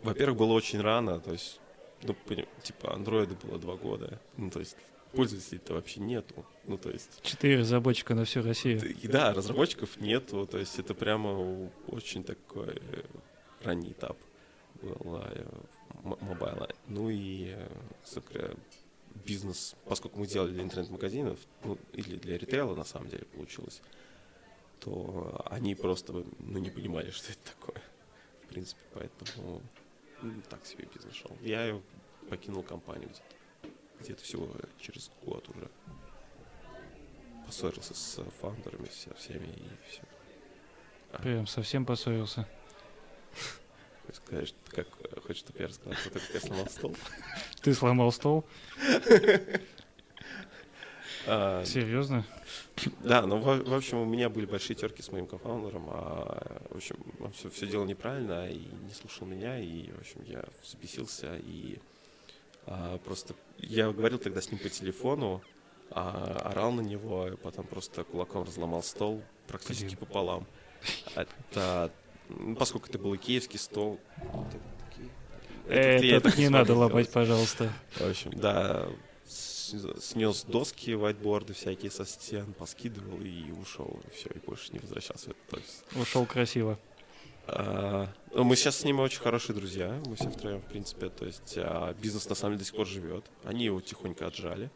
во-первых, было очень рано, то есть, ну, типа, андроида было два года, ну, то есть, пользователей-то вообще нету, ну, то есть... Четыре разработчика на всю Россию. Да, разработчиков нету, то есть, это прямо очень такой ранний этап был э, мобайла. Ну и, собственно, бизнес, поскольку мы делали для интернет-магазинов, ну, или для ритейла, на самом деле, получилось, то они просто ну, не понимали, что это такое. В принципе, поэтому ну, так себе бизнес шел. Я покинул компанию где-то, где-то всего через год уже. Поссорился с фаундерами со всеми и все. А. Прям совсем поссорился. Сказать, как хочешь, чтобы я рассказал, как я сломал стол? Ты сломал стол? А, Серьезно? Да, ну, в, в общем, у меня были большие терки с моим кофаундером, а, в общем, он все, все делал неправильно и не слушал меня, и, в общем, я взбесился, и а, просто, я говорил тогда с ним по телефону, а, орал на него, и потом просто кулаком разломал стол практически Блин. пополам. Это, ну, поскольку это был икеевский стол, это, это не надо ломать, пожалуйста. В общем, да, снес доски, вайтборды всякие со стен, поскидывал и ушел. И все, и больше не возвращался в этот офис. Ушел красиво. А, ну, мы сейчас с ними очень хорошие друзья, мы все втроем, в принципе, то есть а, бизнес на самом деле до сих пор живет. Они его тихонько отжали,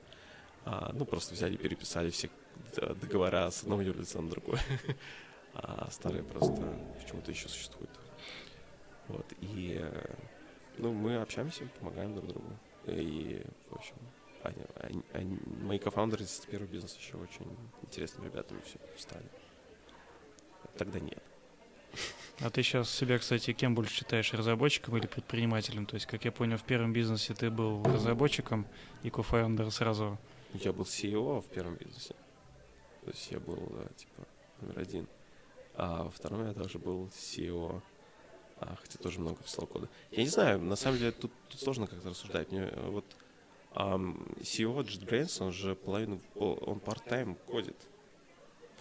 а, ну, просто взяли, переписали все договора с одного юрлица на другое. А старые просто почему-то еще существуют. Вот, и, ну, мы общаемся, помогаем друг другу. И, в общем, они, они, мои кофаундеры с первого бизнеса еще очень интересными ребятами все стали. Тогда нет. А ты сейчас себя, кстати, кем больше считаешь, разработчиком или предпринимателем? То есть, как я понял, в первом бизнесе ты был разработчиком и кофаундер сразу... Я был CEO в первом бизнесе. То есть я был, да, типа, номер один. А во втором я тоже был CEO, а, хотя тоже много писал кода. Я не знаю, на самом деле тут, тут сложно как-то рассуждать. Мне вот Um, CEO JetBrains, он же половину, он part-time кодит.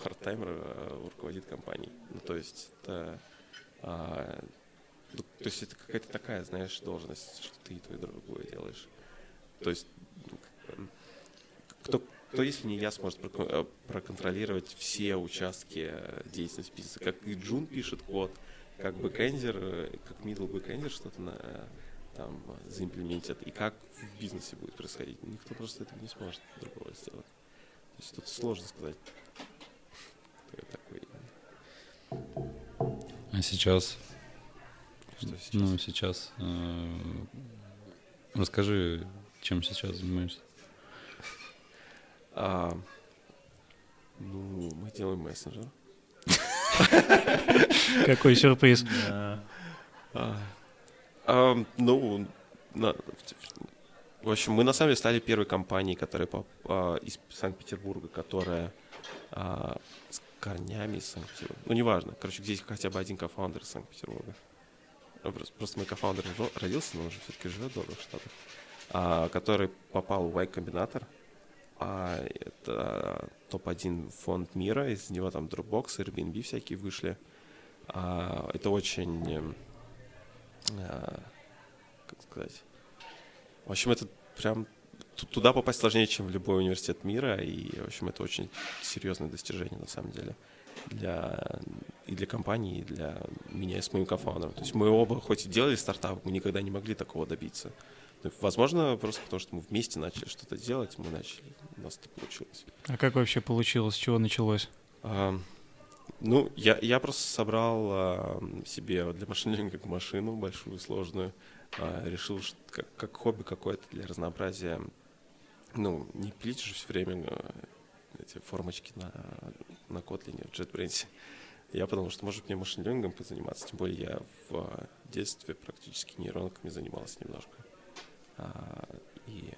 Part-time э, руководит компанией. Ну, то есть это, а, ну, то есть это какая-то такая, знаешь, должность, что ты и то, и другое делаешь. То есть ну, кто, кто, если не я, сможет э, проконтролировать все участки деятельности бизнеса. Как и джун пишет код, как бэкэндер, э, как middle бэкэндер что-то на там заимплементят, и как в бизнесе будет происходить. Никто просто этого не сможет другого сделать. То есть тут сложно сказать, кто я такой. А сейчас? Что сейчас? Ну, сейчас. Э, расскажи, чем сейчас занимаешься? А, ну, мы делаем мессенджер. Какой сюрприз. А, ну, на, в общем, мы на самом деле стали первой компанией, которая по, а, из Санкт-Петербурга, которая а, с корнями из Санкт-Петербурга. Ну, неважно. Короче, здесь хотя бы один кофаундер из Санкт-Петербурга. Ну, просто, просто мой кофаундер родился, но уже все-таки живет в Штатах. А, который попал в Y-комбинатор. А, это топ-1 фонд мира, из него там Dropbox, Airbnb всякие вышли. А, это очень Э, как сказать, в общем, это прям туда попасть сложнее, чем в любой университет мира, и, в общем, это очень серьезное достижение, на самом деле, для, и для компании, и для меня и с моим кофаундером. То есть мы оба, хоть и делали стартап, мы никогда не могли такого добиться. Но, возможно, просто потому что мы вместе начали что-то делать, мы начали, у нас это получилось. А как вообще получилось? С чего началось? Ну, я, я просто собрал а, себе для машины как машину большую, сложную. А, решил, что как, как хобби какое-то для разнообразия. Ну, не пилить же все время а, эти формочки на, на Kotlin в JetBrains. Я подумал, что может мне машин-лернингом позаниматься. Тем более я в а, детстве практически нейронками занимался немножко. А, и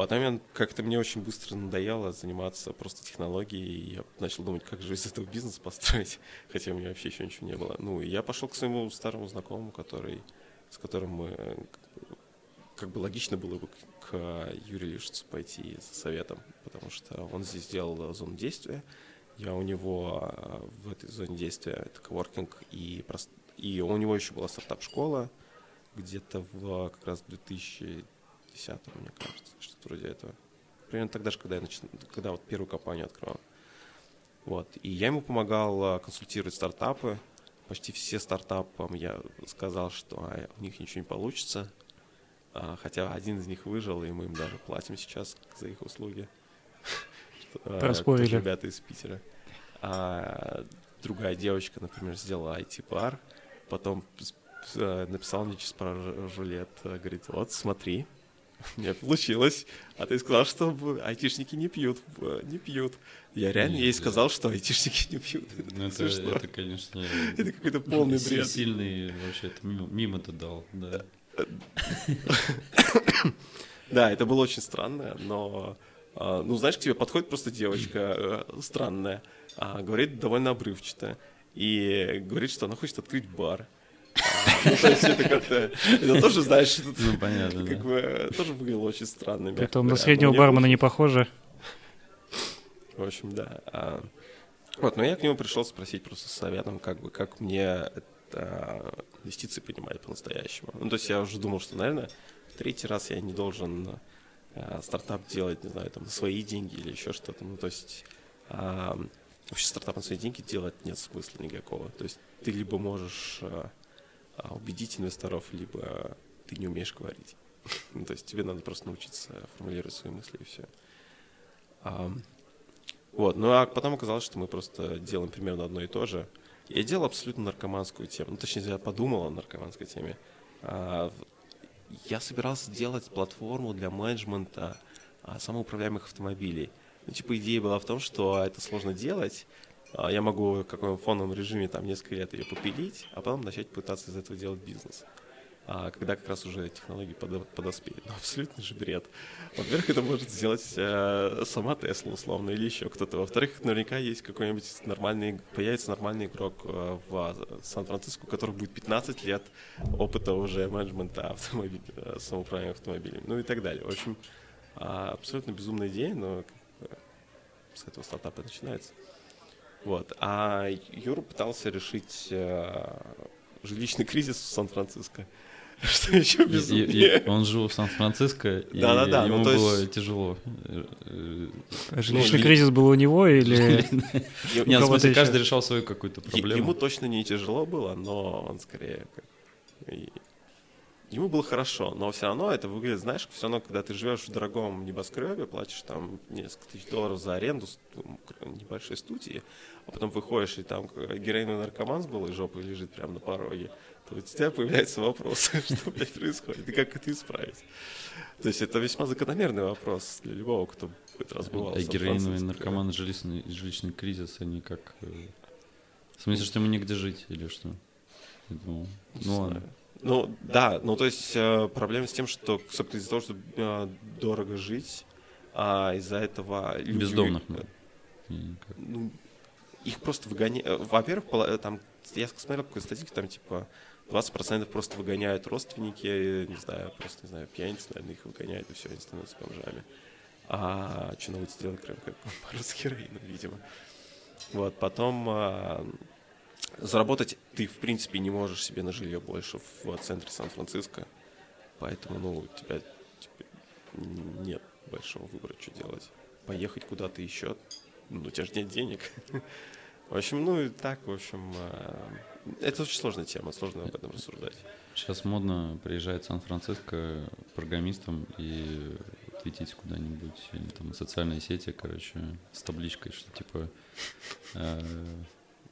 Потом я, как-то мне очень быстро надоело заниматься просто технологией, и я начал думать, как же из этого бизнес построить, хотя у меня вообще еще ничего не было. Ну, и я пошел к своему старому знакомому, который, с которым мы, как бы логично было бы к Юрию Лишицу пойти за советом, потому что он здесь сделал зону действия, Я у него а, в этой зоне действия, это коворкинг, и, прост... и у него еще была стартап-школа, где-то в как раз 2010, мне кажется, что-то вроде этого. Примерно тогда же, когда я нач... когда вот первую компанию открывал. Вот. И я ему помогал а, консультировать стартапы. Почти все стартапам я сказал, что а, у них ничего не получится. А, хотя один из них выжил, и мы им даже платим сейчас за их услуги. Проспорили. Ребята из Питера. А другая девочка, например, сделала IT-бар, потом написал мне через пару жулет, говорит, вот, смотри, у меня получилось. А ты сказал, что айтишники не пьют. Не пьют. Я реально ей сказал, что айтишники не пьют. Ну, это, это, конечно... Это какой-то полный бред. Сильный вообще, это мимо, мимо ты дал, да. Да, это было очень странно, но... А, ну, знаешь, к тебе подходит просто девочка э, странная, а, говорит довольно обрывчато, и говорит, что она хочет открыть бар. Ну, это тоже, знаешь, ну, понятно, как бы тоже выглядело очень странно. Потом на среднего бармена не похоже. В общем, да. А, вот, но я к нему пришел спросить просто с советом, как бы, как мне это, инвестиции понимать по-настоящему. Ну, то есть я уже думал, что, наверное, третий раз я не должен а, стартап делать, не знаю, там, на свои деньги или еще что-то. Ну, то есть а, вообще стартап на свои деньги делать нет смысла никакого. То есть ты либо можешь а, убедить инвесторов, либо ты не умеешь говорить. ну, то есть тебе надо просто научиться формулировать свои мысли и все. А, вот, ну а потом оказалось, что мы просто делаем примерно одно и то же. Я делал абсолютно наркоманскую тему. Ну, точнее, я подумал о наркоманской теме. А, я собирался делать платформу для менеджмента а, самоуправляемых автомобилей. Ну, типа, идея была в том, что это сложно делать, а я могу в каком фоновом режиме там несколько лет ее попилить, а потом начать пытаться из этого делать бизнес. А когда как раз уже технологии подоспеют. Ну, абсолютно же бред. Во-первых, это может сделать э, сама Тесла, условно, или еще кто-то. Во-вторых, наверняка есть какой-нибудь нормальный, появится нормальный игрок э, в Сан-Франциско, у которого будет 15 лет опыта уже менеджмента автомобиля, э, автомобилями, ну и так далее. В общем, э, абсолютно безумная идея, но с этого стартапа начинается. Вот. А Юра пытался решить э, жилищный кризис в Сан-Франциско. Что еще безумнее. Он жил в Сан-Франциско, и ему ну, было тяжело. А жилищный ну, кризис был у него или... Нет, в смысле, каждый решал свою какую-то проблему. Ему точно не тяжело было, но он скорее ему было хорошо, но все равно это выглядит, знаешь, все равно, когда ты живешь в дорогом небоскребе, платишь там несколько тысяч долларов за аренду небольшой студии, а потом выходишь, и там героиновый наркоман с голой жопой лежит прямо на пороге, то у тебя появляется вопрос, что, блядь, происходит, и как это исправить. То есть это весьма закономерный вопрос для любого, кто хоть раз бывал А героиновый наркоман, жилищный, жилищный кризис, они как... Э, в смысле, что ему негде жить или что? ну ладно. Ну, да, ну то есть э, проблема с тем, что, собственно, из-за того, что э, дорого жить, а из-за этого... Люди, Бездомных. Ну, их просто выгоняют. Э, во-первых, э, там, я смотрел какую статистику, там типа 20% просто выгоняют родственники, не знаю, просто, не знаю, пьяницы, наверное, их выгоняют, и все, они становятся бомжами. А что на улице делать, кроме как с героином, видимо. Вот, потом а, Заработать ты, в принципе, не можешь себе на жилье больше в центре Сан-Франциско. Поэтому, ну, у тебя типа, нет большого выбора, что делать. Поехать куда-то еще, ну, у тебя же нет денег. В общем, ну и так, в общем, э, это очень сложная тема, сложно об этом рассуждать. Сейчас модно приезжать в Сан-Франциско программистом и твитить куда-нибудь, или там социальные сети, короче, с табличкой, что типа э,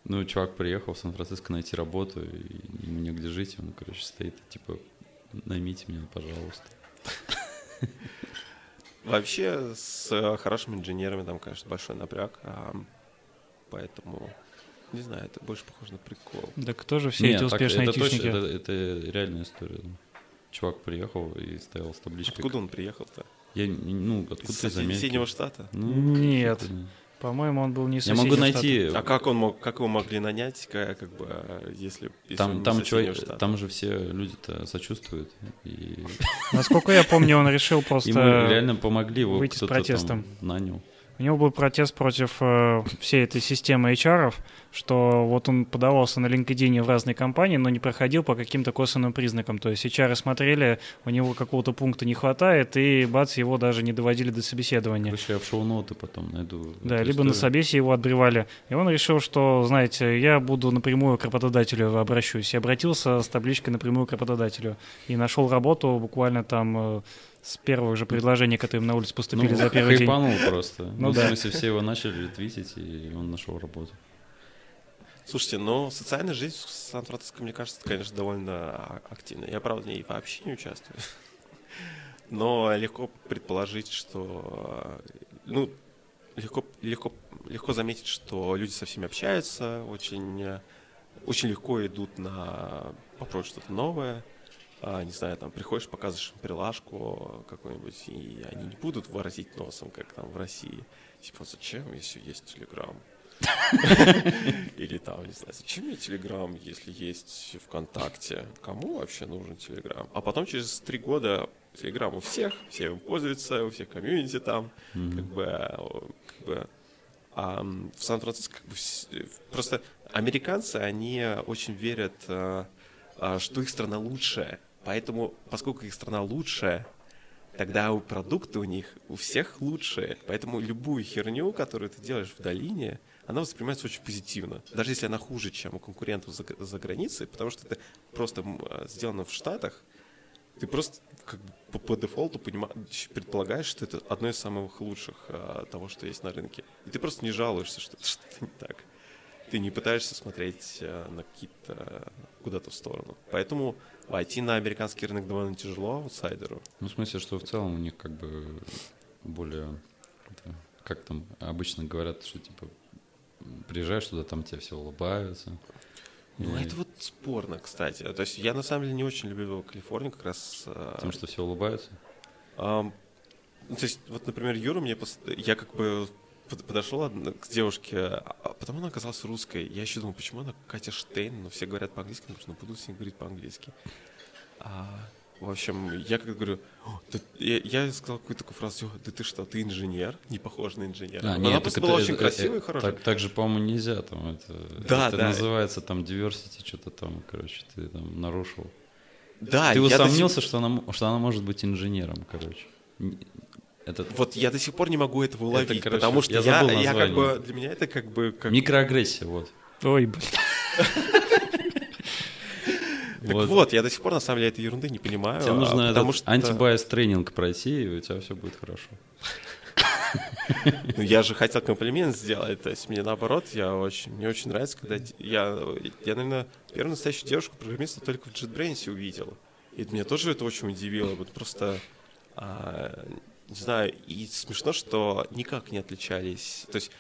ну, чувак приехал в Сан-Франциско найти работу, и ему негде жить, он, короче, стоит, типа, наймите меня, пожалуйста. Вообще, с э, хорошими инженерами там, конечно, большой напряг, а, поэтому, не знаю, это больше похоже на прикол. Да кто же все Нет, эти успешные так, это айтишники? Точно, это, это реальная история. Чувак приехал и стоял с табличкой. Откуда он приехал-то? Я, ну, откуда из соседнего штата? Ну, Нет. По-моему, он был не Я могу найти. А как он мог, как его могли нанять, как, как бы, если, если там, там, чё, там же все люди-то сочувствуют. И... Насколько я помню, он решил просто. Ему реально помогли его выйти с протестом. Там нанял. У него был протест против э, всей этой системы HR, что вот он подавался на LinkedIn в разные компании, но не проходил по каким-то косвенным признакам. То есть HR смотрели, у него какого-то пункта не хватает, и бац, его даже не доводили до собеседования. Короче, я в шоу-ноты потом найду. Да, либо историю. на собесе его отбревали. И он решил, что, знаете, я буду напрямую к работодателю обращусь. И обратился с табличкой напрямую к работодателю. И нашел работу буквально там э, с первых же предложений, которые на улице поступили ну, за первый день. просто. Ну, ну да. в смысле, все его начали твитить, и он нашел работу. Слушайте, но социальная жизнь в Сан-Франциско, мне кажется, конечно, довольно активная. Я, правда, в ней вообще не участвую. Но легко предположить, что... Ну, легко, легко, легко заметить, что люди со всеми общаются, очень, очень легко идут на попробовать что-то новое а, не знаю, там приходишь, показываешь прилажку какую-нибудь, и они не будут выразить носом, как там в России. Типа, зачем, если есть Телеграм? Или там, не знаю, зачем мне Телеграм, если есть ВКонтакте? Кому вообще нужен Телеграм? А потом через три года Телеграм у всех, все им пользуются, у всех комьюнити там, как бы, как бы а в Сан-Франциско как бы, просто американцы, они очень верят, а, а, что их страна лучшая, Поэтому, поскольку их страна лучшая, тогда у продукты у них у всех лучшие. Поэтому любую херню, которую ты делаешь в долине, она воспринимается очень позитивно. Даже если она хуже, чем у конкурентов за, за границей, потому что это просто а, сделано в Штатах, ты просто как бы по, по дефолту понимаешь, предполагаешь, что это одно из самых лучших а, того, что есть на рынке. И ты просто не жалуешься, что что-то не так. Ты не пытаешься смотреть а, на какие-то куда-то в сторону. Поэтому Войти на американский рынок довольно тяжело аутсайдеру. Ну, в смысле, что в целом у них как бы более... Как там обычно говорят, что типа приезжаешь туда, там тебе все улыбаются. Ну, и... это вот спорно, кстати. То есть я на самом деле не очень люблю Калифорнию как раз... А, Потому что все улыбаются? Um, то есть, вот, например, Юра мне... Пост... Я как бы подошел к девушке, а потом она оказалась русской. Я еще думал, почему она Катя Штейн, но все говорят по-английски, нужно буду с ней говорить по-английски. А, в общем, я как говорю, я, я сказал какую-то такую фразу, да ты что, ты инженер, не похож на инженера. А, нет, она просто была это, очень красивая и хорошая. Так, так же, по-моему, нельзя там. Это, да, это да. называется там diversity, что-то там, короче, ты там нарушил. Да, ты усомнился, сих... что, она, что она может быть инженером, короче. Это... Вот я до сих пор не могу этого уловить, это, короче, потому что я, я, я как бы для меня это как бы как... микроагрессия, вот. Ой, блин. Так вот. вот, я до сих пор на самом деле этой ерунды не понимаю. Тебе нужно потому что антибайс тренинг пройти, и у тебя все будет хорошо. Ну, я же хотел комплимент сделать, то есть мне наоборот, я очень, мне очень нравится, когда я, я, наверное, первую настоящую девушку программиста только в JetBrains увидел. И меня тоже это очень удивило, вот просто а, не знаю, и смешно, что никак не отличались. То есть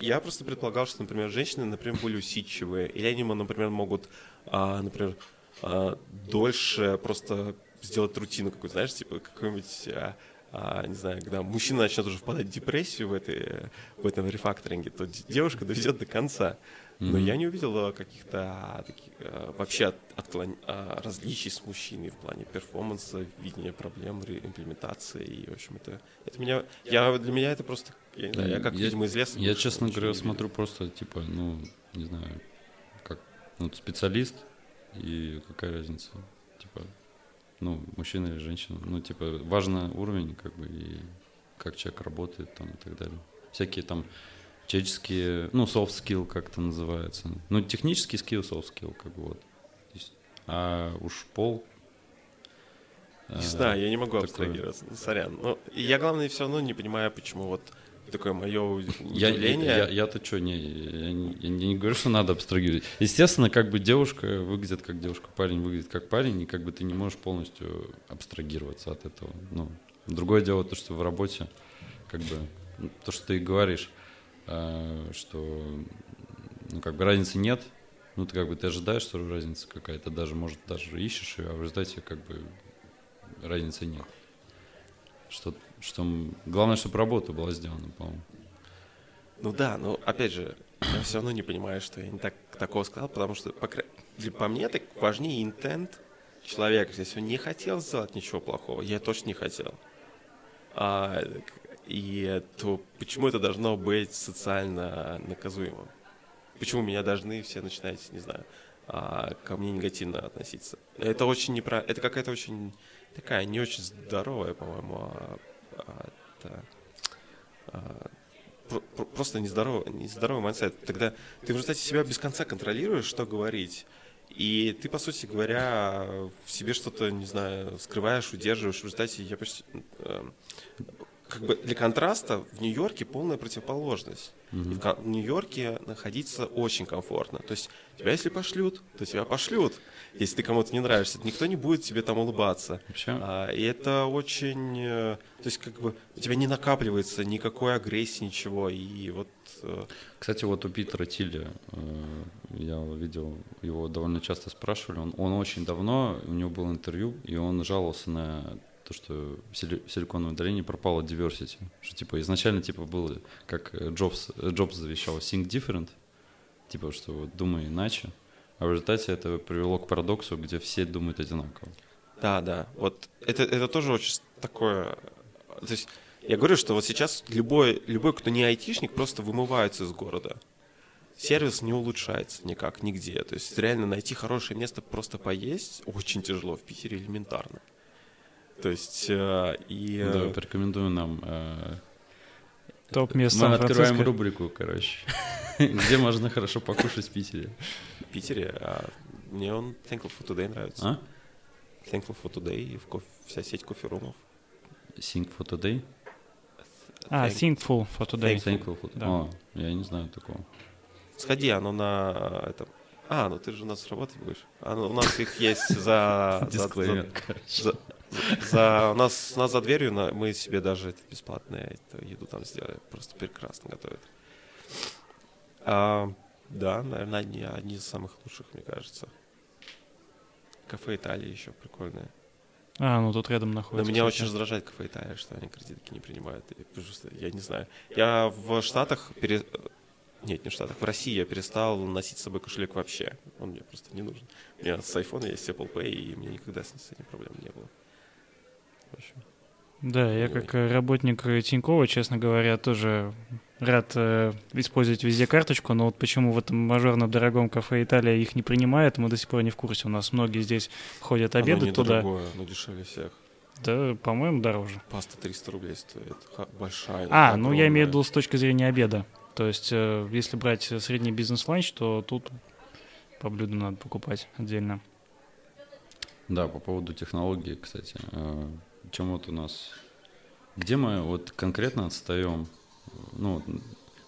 я просто предполагал, что, например, женщины, например, более усидчивые, или они, например, могут, а, например, а, дольше просто сделать рутину какую-то, знаешь, типа какой-нибудь, а, а, не знаю, когда мужчина начнет уже впадать в депрессию в, этой, в этом рефакторинге, то девушка доведет до конца. Но mm-hmm. я не увидел каких-то а, таких, а, вообще от, отклон... а, различий с мужчиной в плане перформанса, видения проблем, имплементации. И, в общем, это, это меня, я, для меня это просто, я не знаю, я как, я, видимо, из леса. Я, честно говоря, смотрю просто, типа, ну, не знаю, как ну, специалист, и какая разница, типа, ну, мужчина или женщина. Ну, типа, важный уровень, как бы, и как человек работает там и так далее. Всякие там человеческие, ну, soft skill как это называется. Ну, технический скилл, soft skill, как бы вот. А уж пол... Не знаю, я не могу такое... абстрагироваться, сорян. Но я, главное, все равно не понимаю, почему вот такое мое удивление. Я, я, я-то что, не, я, не, я не говорю, что надо абстрагировать. Естественно, как бы девушка выглядит как девушка, парень выглядит как парень, и как бы ты не можешь полностью абстрагироваться от этого. Ну, другое дело то, что в работе, как бы, то, что ты говоришь, а, что ну, как бы разницы нет, ну, ты как бы ты ожидаешь, что разница какая-то, даже, может, даже ищешь ее, а в результате как бы разницы нет. Что, что главное, чтобы работа была сделана, по-моему. Ну да, но опять же, я все равно не понимаю, что я не так такого сказал, потому что по, для, по мне так важнее интент человека. Если он не хотел сделать ничего плохого, я точно не хотел. А, и то почему это должно быть социально наказуемым? Почему меня должны все начинать, не знаю, а, ко мне негативно относиться? Это очень непра... Это какая-то очень такая не очень здоровая, по-моему, а, а, это, просто нездоровый, нездоровый mindset. Тогда ты в результате себя без конца контролируешь, что говорить. И ты, по сути говоря, в себе что-то, не знаю, скрываешь, удерживаешь. В результате я почти... Э, как бы для контраста в Нью-Йорке полная противоположность. Mm-hmm. в Нью-Йорке находиться очень комфортно. То есть тебя если пошлют, то тебя пошлют. Если ты кому-то не нравишься, никто не будет тебе там улыбаться. Вообще? А, и это очень... Э, то есть как бы у тебя не накапливается никакой агрессии, ничего. И вот... Э, Кстати, вот у Питера Тилли, э, я видел, его довольно часто спрашивали, он, он очень давно, у него было интервью, и он жаловался на то, что в Силиконовой долине пропала diversity. Что типа изначально типа было, как Джобс, Джобс завещал, think different, типа что вот думай иначе, а в результате это привело к парадоксу, где все думают одинаково. Да, да. Вот это, это тоже очень такое... То есть я говорю, что вот сейчас любой, любой, кто не айтишник, просто вымывается из города. Сервис не улучшается никак, нигде. То есть реально найти хорошее место просто поесть очень тяжело в Питере элементарно. То есть э, и... Да, порекомендую нам... Э, Топ мест Мы открываем рубрику, короче. Где можно хорошо покушать в Питере? В Питере? А, мне он Thankful for Today нравится. А? Thankful for Today, кофе, вся сеть кофе-румов. Think for Today? А, Thinkful for Today. Thankful for. О, я не знаю такого. Сходи, оно на этом. А, ну ты же у нас работать будешь. А, ну, у нас их есть за... Дисклеймер, за- за- у нас, у нас за дверью на- мы себе даже это бесплатную эту еду там сделали. Просто прекрасно готовят. А, да, наверное, одни, одни из самых лучших, мне кажется. Кафе Италия еще прикольное. А, ну тут рядом Но находится. меня кстати. очень раздражает Кафе Италия, что они кредитки не принимают. И просто, я не знаю. Я в Штатах пере... Нет, не в Штатах. В России я перестал носить с собой кошелек вообще. Он мне просто не нужен. У меня с айфона есть Apple Pay, и мне никогда с этим проблем не было. Общем, Да, я как э, работник Тинькова, честно говоря, тоже рад э, использовать везде карточку, но вот почему в этом мажорно дорогом кафе Италия их не принимает, мы до сих пор не в курсе. У нас многие здесь ходят оно обедать туда. недорогое, оно дешевле всех. Да, по-моему, дороже. Паста 300 рублей стоит. Ха- большая. А, ну я имею в огромная. виду с точки зрения обеда. То есть, э, если брать средний бизнес-ланч, то тут по блюду надо покупать отдельно. Да, по поводу технологий, кстати. э, Чем вот у нас... Где мы вот конкретно отстаем? Ну,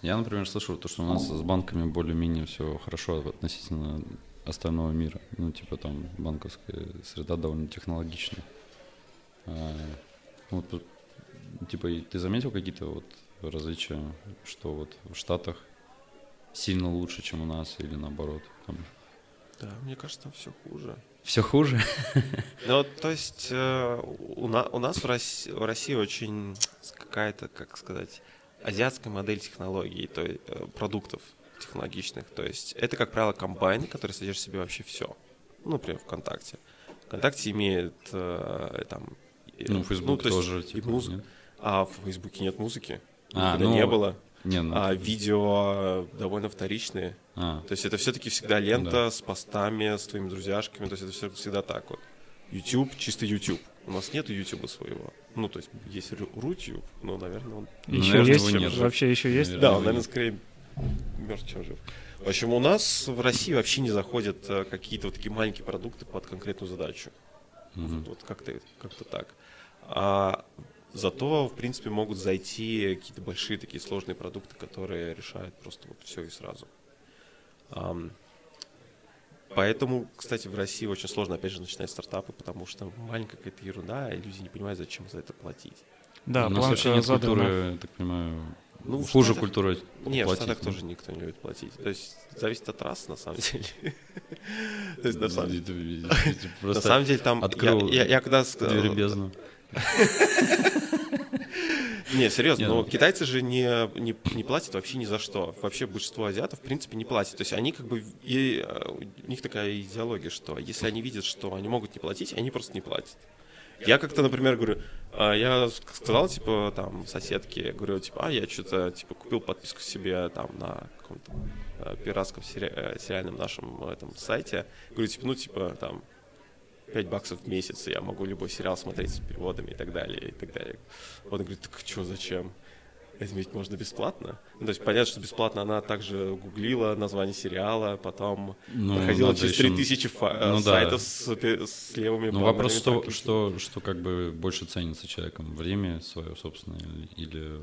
я, например, слышал то, что у нас с банками более-менее все хорошо относительно остального мира. Ну, типа там банковская среда довольно технологичная. А, ну, вот, типа, ты заметил какие-то вот различия, что вот в Штатах сильно лучше, чем у нас, или наоборот? Там Да, мне кажется, там все хуже. Все хуже? Ну, то есть э, у, на- у нас в России, в России очень какая-то, как сказать, азиатская модель технологий, то есть э, продуктов технологичных. То есть это, как правило, комбайн, который содержит в себе вообще все. Ну, например, ВКонтакте. ВКонтакте имеет э, там... Ну, Facebook то есть тоже, и типа, муз-? А в Фейсбуке нет музыки. А, Никогда ну, не было. Не, ну, А видео довольно вторичные. а, То есть это все-таки всегда лента с постами, с твоими друзьяшками. То есть это всё- всегда так вот. YouTube, чисто YouTube. У нас нет YouTube своего. Ну, то есть есть Ру- Рутюб, но, наверное, он... Ну, Еще наверное, есть? его нет. Вообще еще есть? Наверное. Да, он, наверное, нет. скорее мертв, чем жив. В общем, у нас в России вообще не заходят э, какие-то вот такие маленькие продукты под конкретную задачу. мгм. Вот как-то как так. А зато, в принципе, могут зайти какие-то большие такие сложные продукты, которые решают просто вот все и сразу. Поэтому, кстати, в России очень сложно, опять же, начинать стартапы, потому что маленькая какая-то ерунда, и люди не понимают, зачем за это платить. Да, у нас вообще нет задана. культуры, я так понимаю, Ну, в хуже Штатах- культура Не, в платить, Штатах ну. тоже никто не любит платить. То есть зависит от раз, на самом деле. То есть, на самом деле- на Просто самом деле там... я- когда... двери бездну. Не, серьезно, но ну- китайцы же не, не, не платят вообще ни за что. Вообще большинство азиатов, в принципе, не платят. То есть они как бы... и, э, у них такая идеология, что если они видят, что они могут не платить, они просто не платят. Я как-то, например, говорю, а, я сказал, типа, там, соседке, говорю, типа, а, я что-то, типа, купил подписку себе, там, на каком-то э, пиратском сери- э, сериальном нашем этом сайте. Говорю, типа, ну, типа, там, 5 баксов в месяц, и я могу любой сериал смотреть с переводами и так далее, и так далее. Он говорит, так что, зачем? Это ведь можно бесплатно. Ну, то есть понятно, что бесплатно она также гуглила название сериала, потом Ну, проходила через еще- 3000 фа- Ну да. сайтов с, пе- с левыми Ну, вопрос, что, что, что как бы больше ценится человеком, время свое собственное или,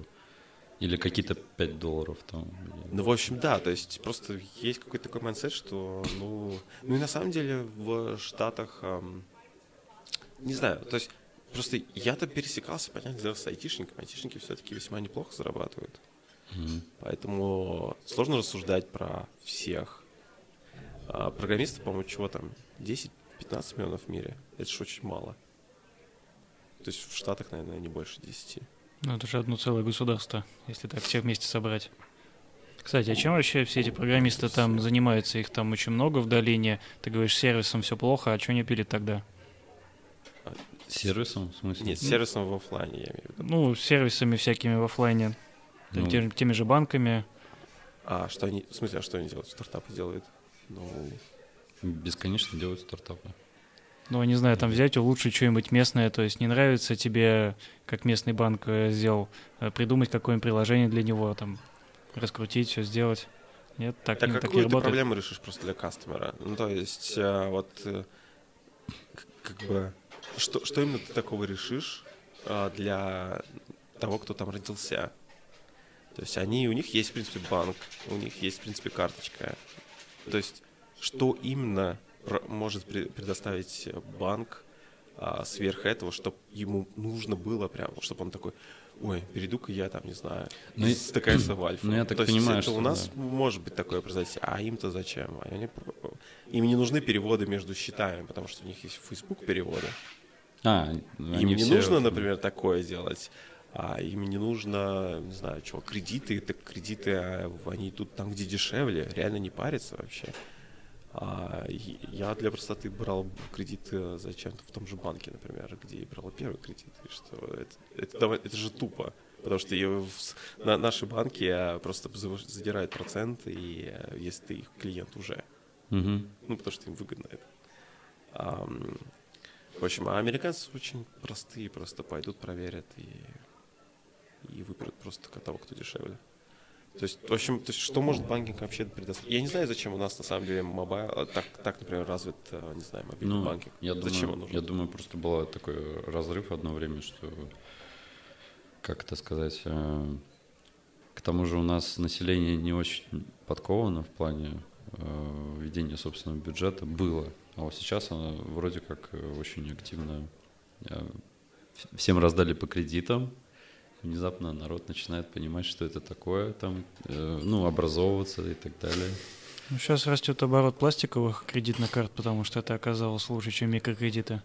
или какие-то 5 долларов там. Ну, в общем, да, то есть просто есть какой-то такой mindset, что, ну, ну и на самом деле в Штатах, ам, не знаю, то есть просто я-то пересекался, понятное дело, с айтишниками, айтишники все-таки весьма неплохо зарабатывают, Мгм. поэтому сложно рассуждать про всех. А программистов, по-моему, чего там, 10-15 миллионов в мире, это же очень мало. То есть в Штатах, наверное, не больше 10. Ну, это же одно целое государство, если так все вместе собрать. Кстати, а чем вообще все эти программисты там занимаются? Их там очень много в долине. Ты говоришь, с сервисом все плохо, а что не пилят тогда? Сервисом, в смысле? Нет, с сервисом в оффлайне, я имею в виду. Ну, с сервисами всякими в оффлайне, там, Ну, те- теми же банками. А что они, в смысле, а что они делают? Стартапы делают? Ну, бесконечно делают стартапы. Ну, не знаю, там взять, улучшить что-нибудь местное, то есть не нравится тебе, как местный банк э, сделал, э, придумать какое-нибудь приложение для него, там, раскрутить, все сделать. Нет, так, так не, а так не какую ты работает. проблему решишь просто для кастомера? Ну, то есть, э, вот, как бы, что, что именно ты такого решишь для того, кто там родился? То есть они, у них есть, в принципе, банк, у них есть, в принципе, карточка. То есть, что именно может пре- предоставить банк а, сверх этого, чтобы ему нужно было прям, чтобы он такой, ой, перейду-ка я там, не знаю, Ну, и- ТКС в Альфа. ну, я так То есть понимаю, это что у нас да. может быть такое произойти, а им-то зачем? Они, им не нужны переводы между счетами, потому что у них есть Facebook переводы. А, Им не все- нужно, например, такое делать. А им не нужно, не знаю, чего, кредиты, так кредиты, а, они идут там, где дешевле, реально не парятся вообще. А, я для простоты брал кредиты зачем-то в том же банке, например, где и брал первый кредит. И что это, это, это же тупо. Потому что в на, наши банки а, просто задирают процент, и а, если ты их клиент уже. Мгм. Ну, потому что им выгодно это. Ам, в общем, а американцы очень простые, просто пойдут, проверят и, и выберут просто того, кто дешевле. То есть, в общем, то есть, что может банкинг вообще предоставить? Я не знаю, зачем у нас на самом деле mobile, а, так, так например, развит, а, не знаю, мобильный Ну, банкинг. я зачем думаю, он нужен? я думаю, просто был такой разрыв одно время, что, как это сказать, э, к тому же у нас население не очень подковано в плане э, ведения собственного бюджета, было. А вот сейчас оно вроде как э, очень активно э, всем раздали по кредитам, внезапно народ начинает понимать, что это такое, там, э, ну, образовываться и так далее. Ну, сейчас растет оборот пластиковых кредитных карт, потому что это оказалось лучше, чем микрокредиты.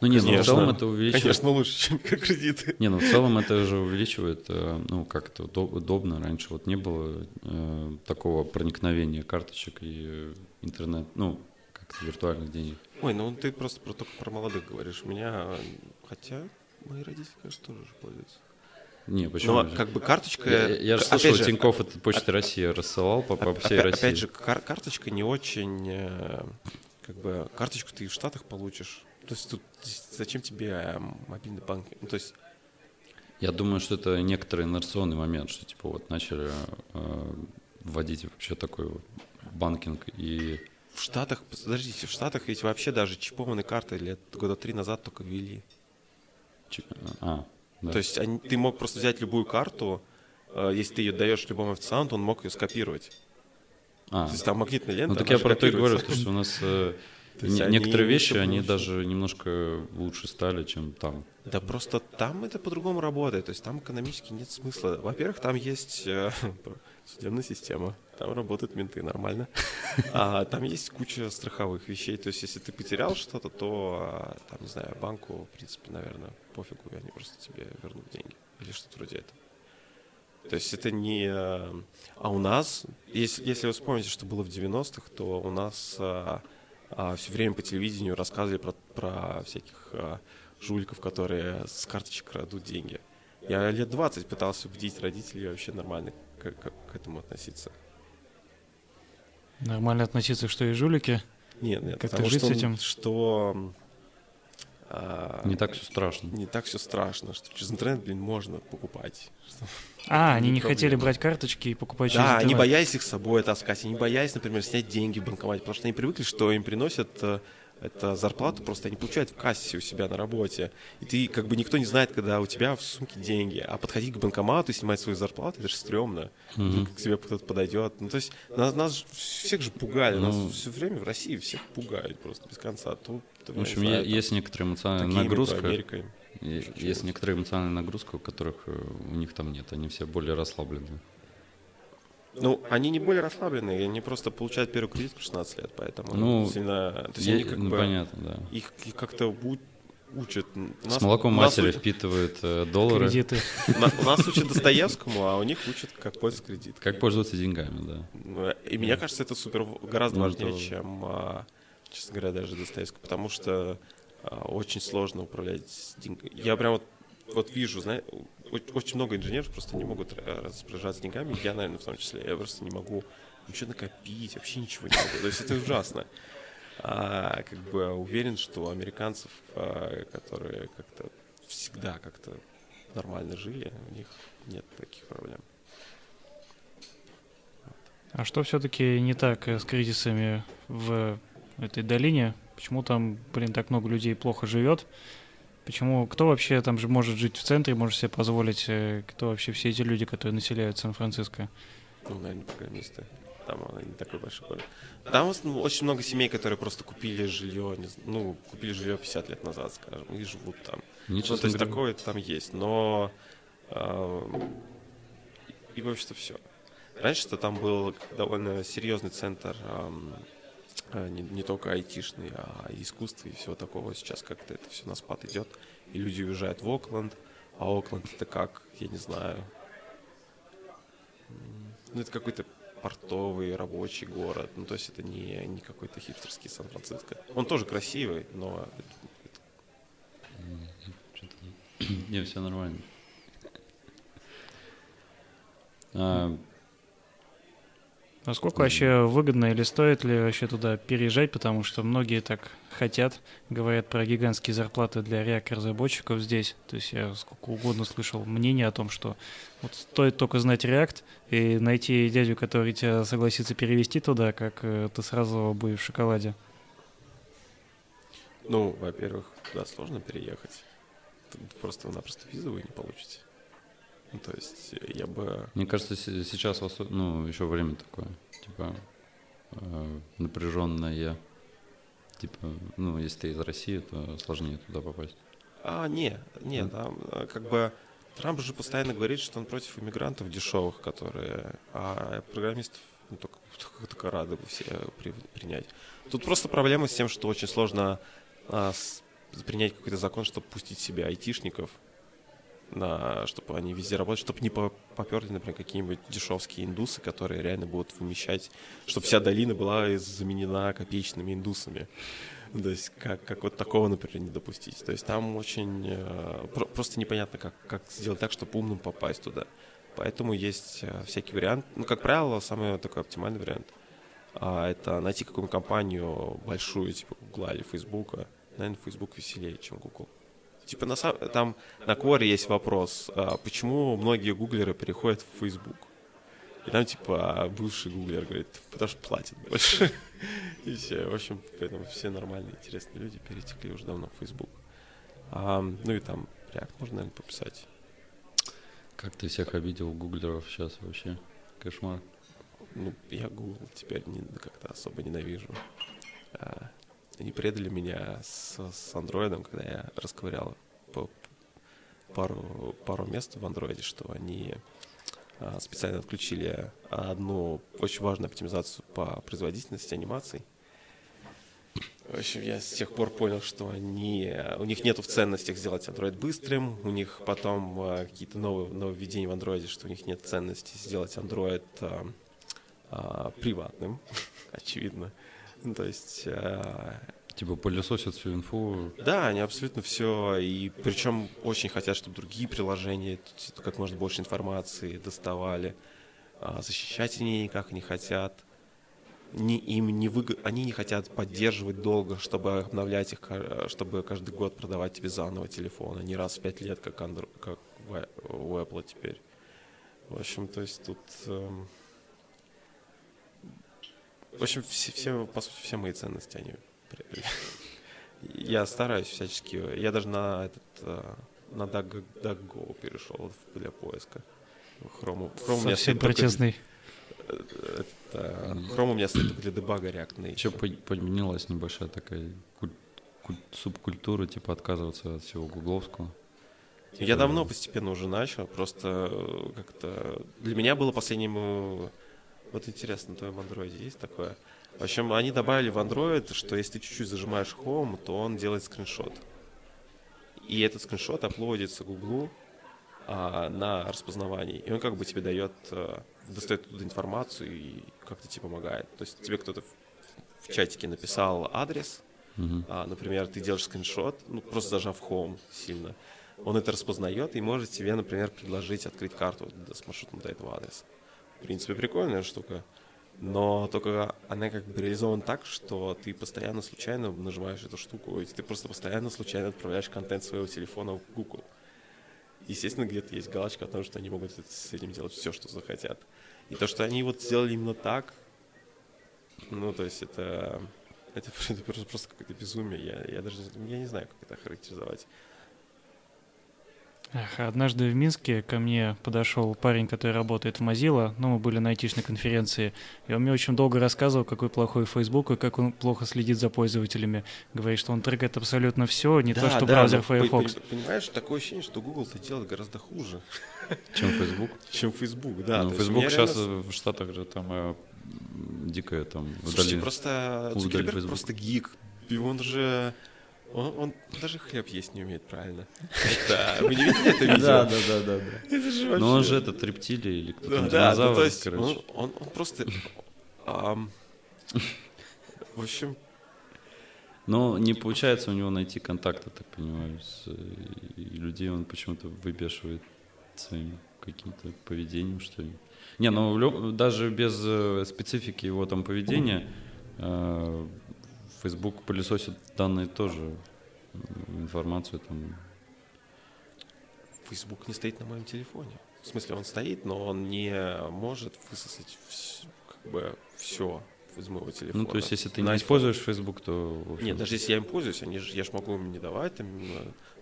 Ну, нет, ну, в целом это увеличивает Конечно, лучше, чем кредиты. Не, ну в целом это же увеличивает, э, ну как это удо- удобно. Раньше вот не было э, такого проникновения карточек и э, интернет, ну как виртуальных денег. Ой, ну ты просто про, только про молодых говоришь. У меня, а, хотя мои родители, конечно, тоже же пользуются. Не, почему? Ну, а же? как бы карточка... я, я же опять слышал, же, Тинькофф это Почта России рассылал по, по всей опя- России. Опять же, кар- карточка не очень, э, как бы, карточку ты и в Штатах получишь. То есть тут зачем тебе э, мобильный банк? Ну, то есть, Я думаю, что это некоторый инерционный момент, что типа вот начали э, вводить вообще такой вот банкинг и в Штатах, подождите, в Штатах ведь вообще даже чипованные карты лет года три назад только ввели. а, да. То есть они- ты мог просто взять любую карту, э, если ты ее даешь любому официанту, он мог ее скопировать. А, То есть там магнитная лента, ну так я про то и говорю, что у нас э, не- они некоторые вещи, чтобы они даже немножко лучше стали, чем там. Да просто там это по-другому работает. То есть там экономически нет смысла. Во-первых, там есть э, судебная система. Там работают менты нормально. А там есть куча страховых вещей. То есть если ты потерял что-то, то, а, там, не знаю, банку, в принципе, наверное, пофигу, и они просто тебе вернут деньги. Или что-то вроде этого. То есть это не... э, А у нас, если, если вы вспомните, что было в 90-х, то у нас все время по телевидению рассказывали про, про всяких а, жуликов, которые с карточек крадут деньги. Я лет 20 пытался убедить родителей вообще нормально к, к, к этому относиться. Нормально относиться, что и жулики? Нет, нет. Как ты жить с этим? Что а, Не так все страшно. не так все страшно, что через интернет, блин, можно покупать. Что- А, они не проблема. хотели брать карточки и покупать через Да, интернет. боялись их с собой таскать, они боялись, например, снять деньги в банкомате, потому что они привыкли, что им приносят э, это зарплату, просто они получают в кассе у себя на работе. И ты, как бы, никто не знает, когда у тебя в сумке деньги. А подходить к банкомату и снимать свою зарплату, это же стрёмно. Как к тебе кто-то подойдет. Ну, то есть, нас, нас всех же пугали. Ну. Нас все время в России всех пугают просто без конца. Тут, В общем, е- есть некоторая эмоциональная такими нагрузка. Америкой. Есть некоторая эмоциональная нагрузка, у которых э, у них там нет. Они все более расслаблены. Ну, они не более расслабленные, они просто получают первый кредит в 16 лет, поэтому Ну, сильно... То есть Е- они как ну, бы... понятно, да. Их, их как-то учат. У С нас- молоком нас матери у- впитывают э, доллары. Кредиты. на- У нас учат Достоевскому, а у них учат, как пользоваться кредит. Как пользоваться деньгами, да. Ну, И мне кажется, это супер гораздо Ну, важнее, чем, а, честно говоря, даже Достоевский, потому что а, очень сложно управлять деньгами. Я прям вот, вот вижу, знаешь, очень много инженеров просто не могут э, распоряжаться деньгами, я, наверное, в том числе. Я просто не могу ничего накопить, вообще ничего не могу. То есть это ужасно. А, как бы уверен, что американцев, а, которые как-то всегда как-то нормально жили, у них нет таких проблем. А что все-таки не так э, с кризисами в этой долине? Почему там, блин, так много людей плохо живет? Почему, кто вообще там же может жить в центре, может себе позволить, э, кто вообще все эти люди, которые населяют Сан-Франциско? Ну, наверное, программисты. Там она не такой большой город. Там очень много семей, которые просто купили жилье, ну, купили жилье 50 лет назад, скажем, и живут там. Мне, Ну, то есть такое там есть, но эм, и в общем-то все. Раньше-то там был довольно серьезный центр э, не, не только айтишный, а и искусства и всего такого. Сейчас как-то это все на спад идет, и люди уезжают в Окленд, а Окленд это как, я не знаю, ну это какой-то портовый рабочий город, ну то есть это не, не какой-то хипстерский Сан-Франциско. Он тоже красивый, но Не, все нормально. А, Насколько вообще выгодно или стоит ли вообще туда переезжать, потому что многие так хотят, говорят про гигантские зарплаты для React-разработчиков здесь. То есть я сколько угодно слышал мнение о том, что вот стоит только знать React и найти дядю, который тебя согласится перевести туда, как э, ты сразу будешь в шоколаде. Ну, во-первых, туда сложно переехать. Просто-напросто визу вы не получите. Ну, то есть э, я бы... Мне кажется, се- сейчас ну, еще время такое, типа, э, напряженное. Типа, ну, если ты из России, то сложнее туда попасть. А, не, не, там э, как бы... Трамп же постоянно говорит, что он против иммигрантов дешевых, которые... А программистов ну, только, только, только рады бы все при- принять. Тут просто проблема с тем, что очень сложно а, с- принять какой-то закон, чтобы пустить себе айтишников, на, чтобы они везде работали, чтобы не по- поперли, например, какие-нибудь дешевские индусы, которые реально будут вымещать, чтобы вся долина была заменена копеечными индусами. То есть как, как вот такого, например, не допустить. То есть там очень э, про- просто непонятно, как, как сделать так, чтобы умным попасть туда. Поэтому есть э, всякий вариант. Ну, как правило, самый такой оптимальный вариант а, это найти какую-нибудь компанию большую, типа Google или Facebook. Наверное, Facebook веселее, чем Google. Типа на сам- там на Quora есть вопрос, а, почему многие гуглеры переходят в Facebook? И там типа бывший гуглер говорит, потому что платят больше. И все. В общем, поэтому все нормальные, интересные люди перетекли уже давно в Facebook. А, ну и там React можно, наверное, пописать. Как ты всех обидел гуглеров сейчас вообще? Кошмар. Ну, я Google теперь не, как-то особо ненавижу. А, они предали меня с, с андроидом, когда я расковырял по- пару, пару мест в андроиде, что они а, специально отключили одну очень важную оптимизацию по производительности анимаций. В общем, я с тех пор понял, что они, у них нету в ценностях сделать Android быстрым, у них потом а, какие-то новые нововведения в Android, что у них нет ценности сделать Android а, а, приватным, очевидно. Ну, то есть, а, Типа пылесосят всю инфу. Да, они абсолютно все. И причем очень хотят, чтобы другие приложения как можно больше информации доставали. А защищать они никак не хотят. Не, им не выгод... Они не хотят поддерживать долго, чтобы обновлять их, чтобы каждый год продавать тебе заново телефон, а не раз в пять лет, как, Andro... как у Apple теперь. В общем, то есть тут... Эм... В общем, все, все, по сути, все мои ценности, они я стараюсь всячески. Я даже на этот э, на DuckDuckGo перешел для поиска. Chrome, Chrome Совсем протестный. Это, Chrome у меня стоит для дебага Native. Еще подменилась небольшая такая куль, куль, субкультура, типа отказываться от всего гугловского. Я давно постепенно уже начал, просто э, как-то... Для меня было последним... Вот интересно, на твоем андроиде есть такое? В общем, они добавили в Android, что если ты чуть-чуть зажимаешь Home, то он делает скриншот. И этот скриншот аплодится Гуглу а, на распознавании. И он как бы тебе дает, а, достает туда информацию и как-то тебе помогает. То есть тебе кто-то в, в чатике написал адрес, uh-huh. а, например, ты делаешь скриншот, ну просто зажав Home сильно, он это распознает и может тебе, например, предложить открыть карту с маршрутом до этого адреса. В принципе, прикольная штука но только она как бы реализована так, что ты постоянно случайно нажимаешь эту штуку, и ты просто постоянно случайно отправляешь контент своего телефона в Google. Естественно, где-то есть галочка о том, что они могут с этим делать все, что захотят. И то, что они вот сделали именно так, ну, то есть это, это, это просто, какое-то безумие. Я, я даже я не знаю, как это характеризовать. Эх, однажды в Минске ко мне подошел парень, который работает в Mozilla, ну, мы были на айтишной конференции, и он мне очень долго рассказывал, какой плохой Facebook и как он плохо следит за пользователями. Говорит, что он трекает абсолютно все, не да, то, что да, браузер Firefox. Понимаешь, такое ощущение, что Google это делает гораздо хуже. Чем Facebook? Чем Facebook, да. Ну, Facebook сейчас в Штатах же там э, дикая там Слушайте, просто Цукерберг просто гик. И он же он, он даже хлеб есть не умеет правильно. Да, вы не видели это видео? Да, да, да, да. Это же вообще... Но он же этот рептилий или кто-то да, динозавр, да, то есть короче. Он, просто... В общем... Но не получается у него найти контакты, так понимаю, с людей он почему-то выбешивает своим каким-то поведением, что ли. Не, ну даже без э, специфики его там поведения э, Facebook пылесосит данные тоже, информацию там. Facebook не стоит на моем телефоне. В смысле, он стоит, но он не может высосать все, как бы все из моего телефона. Ну, то есть, если ты не используешь Facebook, то... Общем... Нет, даже если я им пользуюсь, они же, я же могу им не давать там,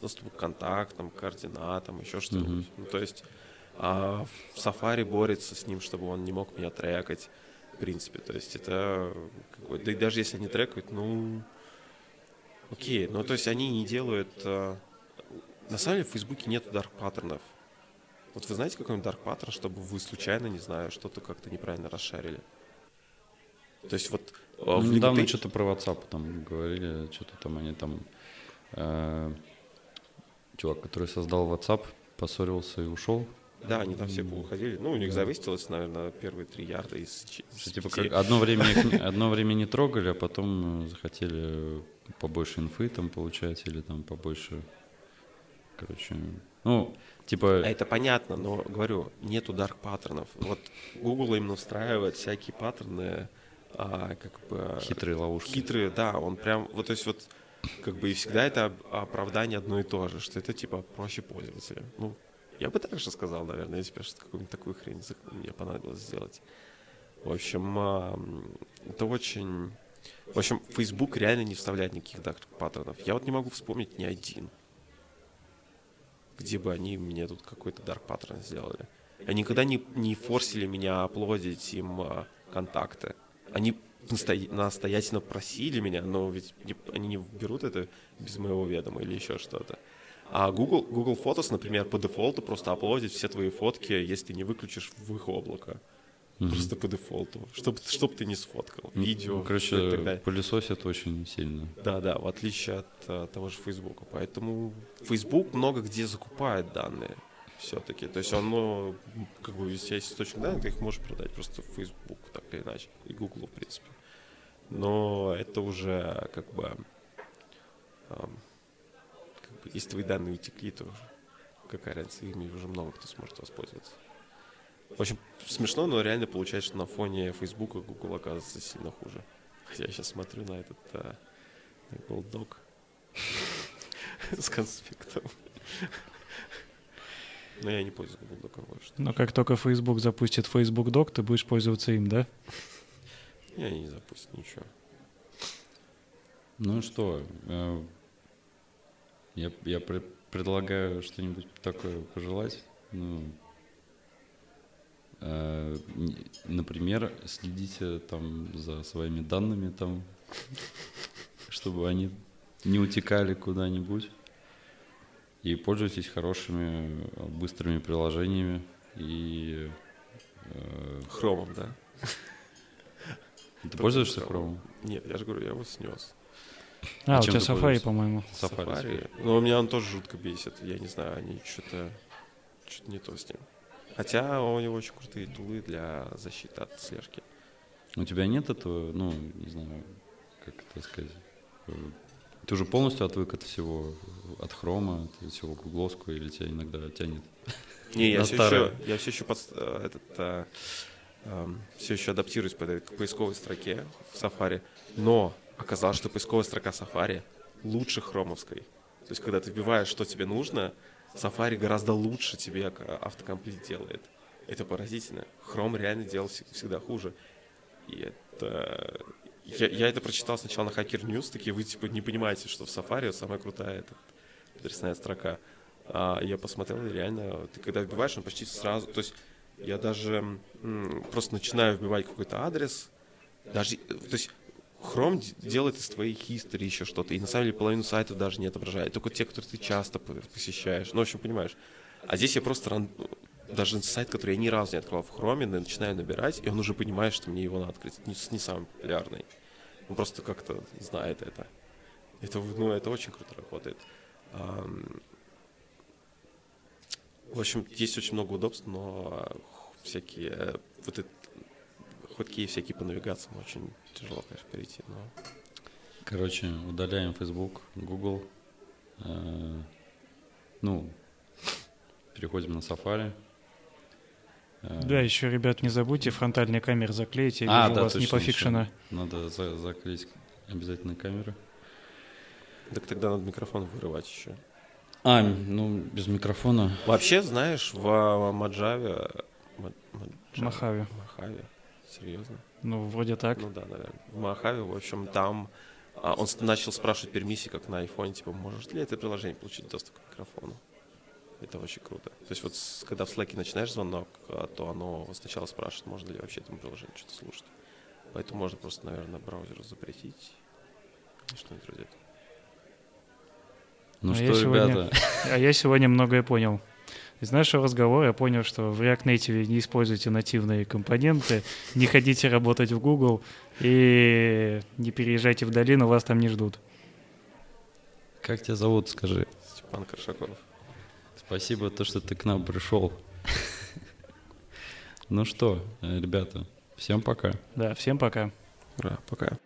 доступ к контактам, координатам, еще что-нибудь. Uh-huh. Ну, то есть, а Safari борется с ним, чтобы он не мог меня трекать в принципе. То есть это, да и даже если они трекают, ну, окей, ну то есть они не делают, э, на самом деле в Фейсбуке нет дарк паттернов. Вот вы знаете какой-нибудь дарк паттерн, чтобы вы случайно, не знаю, что-то как-то неправильно расшарили? То есть вот... Э, ну, в недавно LinkedIn... что-то про WhatsApp там говорили, что-то там они там... Э, чувак, который создал WhatsApp, поссорился и ушел. Да, они там все уходили. Ну, у них завысилось, наверное, первые три ярда из, из Типа как одно время, их, одно время не трогали, а потом э, захотели побольше инфы там получать или там побольше, короче, ну, типа... А это понятно, но, говорю, нету дарк паттернов. Вот Google именно устраивает всякие паттерны, а, как бы... Хитрые ловушки. Хитрые, да, он прям, вот, то есть вот, как бы и всегда это оправдание одно и то же, что это, типа, проще пользователя. Ну, я бы так же сказал, наверное, если бы какую-нибудь такую хрень мне понадобилось сделать. В общем, это очень... В общем, Facebook реально не вставляет никаких dark pattern ов. Я вот не могу вспомнить ни один, где бы они мне тут какой-то dark pattern сделали. Они никогда не, не форсили меня upload ить им а, контакты. Они настоятельно просили меня, но ведь не, они не берут это без моего ведома или еще что-то. А Google, Google Photos, например, по дефолту просто аплодит все твои фотки, если ты не выключишь в их облако. Mm-hmm. Просто по дефолту. Чтобы чтоб ты не сфоткал. Видео. Ну, короче, далее. пылесосят очень сильно. Да, да, в отличие от а, того же Facebook. Поэтому Facebook много где закупает данные все-таки. То есть он, ну, как бы, если есть источник данных, ты их можешь продать просто в Facebook, так или иначе. И Google, в принципе. Но это уже как бы как бы, если твои данные утекли, то какая разница, ими уже много кто сможет воспользоваться. В общем, смешно, но реально получается, что на фоне Фейсбука Google оказывается сильно хуже. Хотя я сейчас смотрю на этот а, на Google Doc с конспектом. Но я не пользуюсь Google Doc больше. Но как только Facebook запустит Facebook Doc, ты будешь пользоваться им, да? Я не запустил ничего. Ну что, э, я, я пре- предлагаю что-нибудь такое пожелать. Ну, э, например, следите там за своими данными там, чтобы они не утекали куда-нибудь. И пользуйтесь хорошими, быстрыми приложениями. И э, Хромом, да? ты пользуешься Chrome? Нет, я же говорю, я его снес. А, А у тебя Safari, по-моему. Safari. Safari. Но меня он тоже жутко бесит. Я не знаю, они что-то что-то не то с ним. Хотя у него очень крутые тулы для защиты от слежки. У тебя нет этого, ну, не знаю, как это сказать. э, Ты уже полностью отвык от всего, от хрома, от всего гугловского, или тебя иногда тянет? Не, я все еще, я все еще под, э, этот, э, эм, все еще адаптируюсь под к поисковой строке в Safari. Но оказалось, что поисковая строка Safari лучше хромовской. То есть, когда ты вбиваешь, что тебе нужно, Safari гораздо лучше тебе к- автокомплит делает. Это поразительно. Chrome реально делал всег- всегда хуже. И это... Я, я это прочитал сначала на Hacker News, такие вы типа не понимаете, что в Safari самая крутая эта адресная строка. А я посмотрел, и реально, ты когда вбиваешь, он почти сразу... То есть я даже м, просто начинаю вбивать какой-то адрес, даже... э, То есть Д- делает из твоей history еще что-то, и на самом деле половину сайтов даже не отображает, только те, которые ты часто по- посещаешь. Ну, в общем, понимаешь. А здесь я просто ран- даже сайт, который я ни разу не открывал в на- начинаю набирать, и он уже понимает, что мне его надо открыть. Это не, не самый популярный. Он просто как-то знает это. Это, ну, это очень круто работает. В общем, есть очень много удобств, но а, всякие э, вот ходки всякие по навигациям очень тяжело, конечно, перейти. Но Короче, удаляем Facebook, Google. э, Ну, переходим на Safari. Э, Да, еще, ребят, не забудьте фронтальные камеры заклеить. Я А, вижу, да, у вас не точно, пофикшено. еще Надо за- заклеить обязательно камеры. так тогда надо микрофон вырывать еще. А, ну, без микрофона. Вообще, знаешь, в Маджаве... Ма- Маджаве? Махаве. Махаве? Серьезно? Ну, вроде так. Ну да, наверное. В Махаве, в общем, там а, он начал спрашивать пермиссии, как на айфоне, типа, может ли это приложение получить доступ к микрофону. Это очень круто. То есть вот с- когда в Slack начинаешь звонок, а, то оно сначала спрашивает, можно ли вообще этому приложению что-то слушать. Поэтому можно просто, наверное, браузеру запретить и что-нибудь вроде этого. Ну А что, я сегодня- ребята, А я сегодня многое понял. Из нашего разговора я понял, что в React Native не используйте нативные компоненты, не ходите работать в Google и не переезжайте в долину, вас там не ждут. как тебя зовут, скажи? Степан Коршаков. Спасибо, то, что ты к нам пришел. Ну что, ребята, всем пока. Да, всем пока. Ура, пока.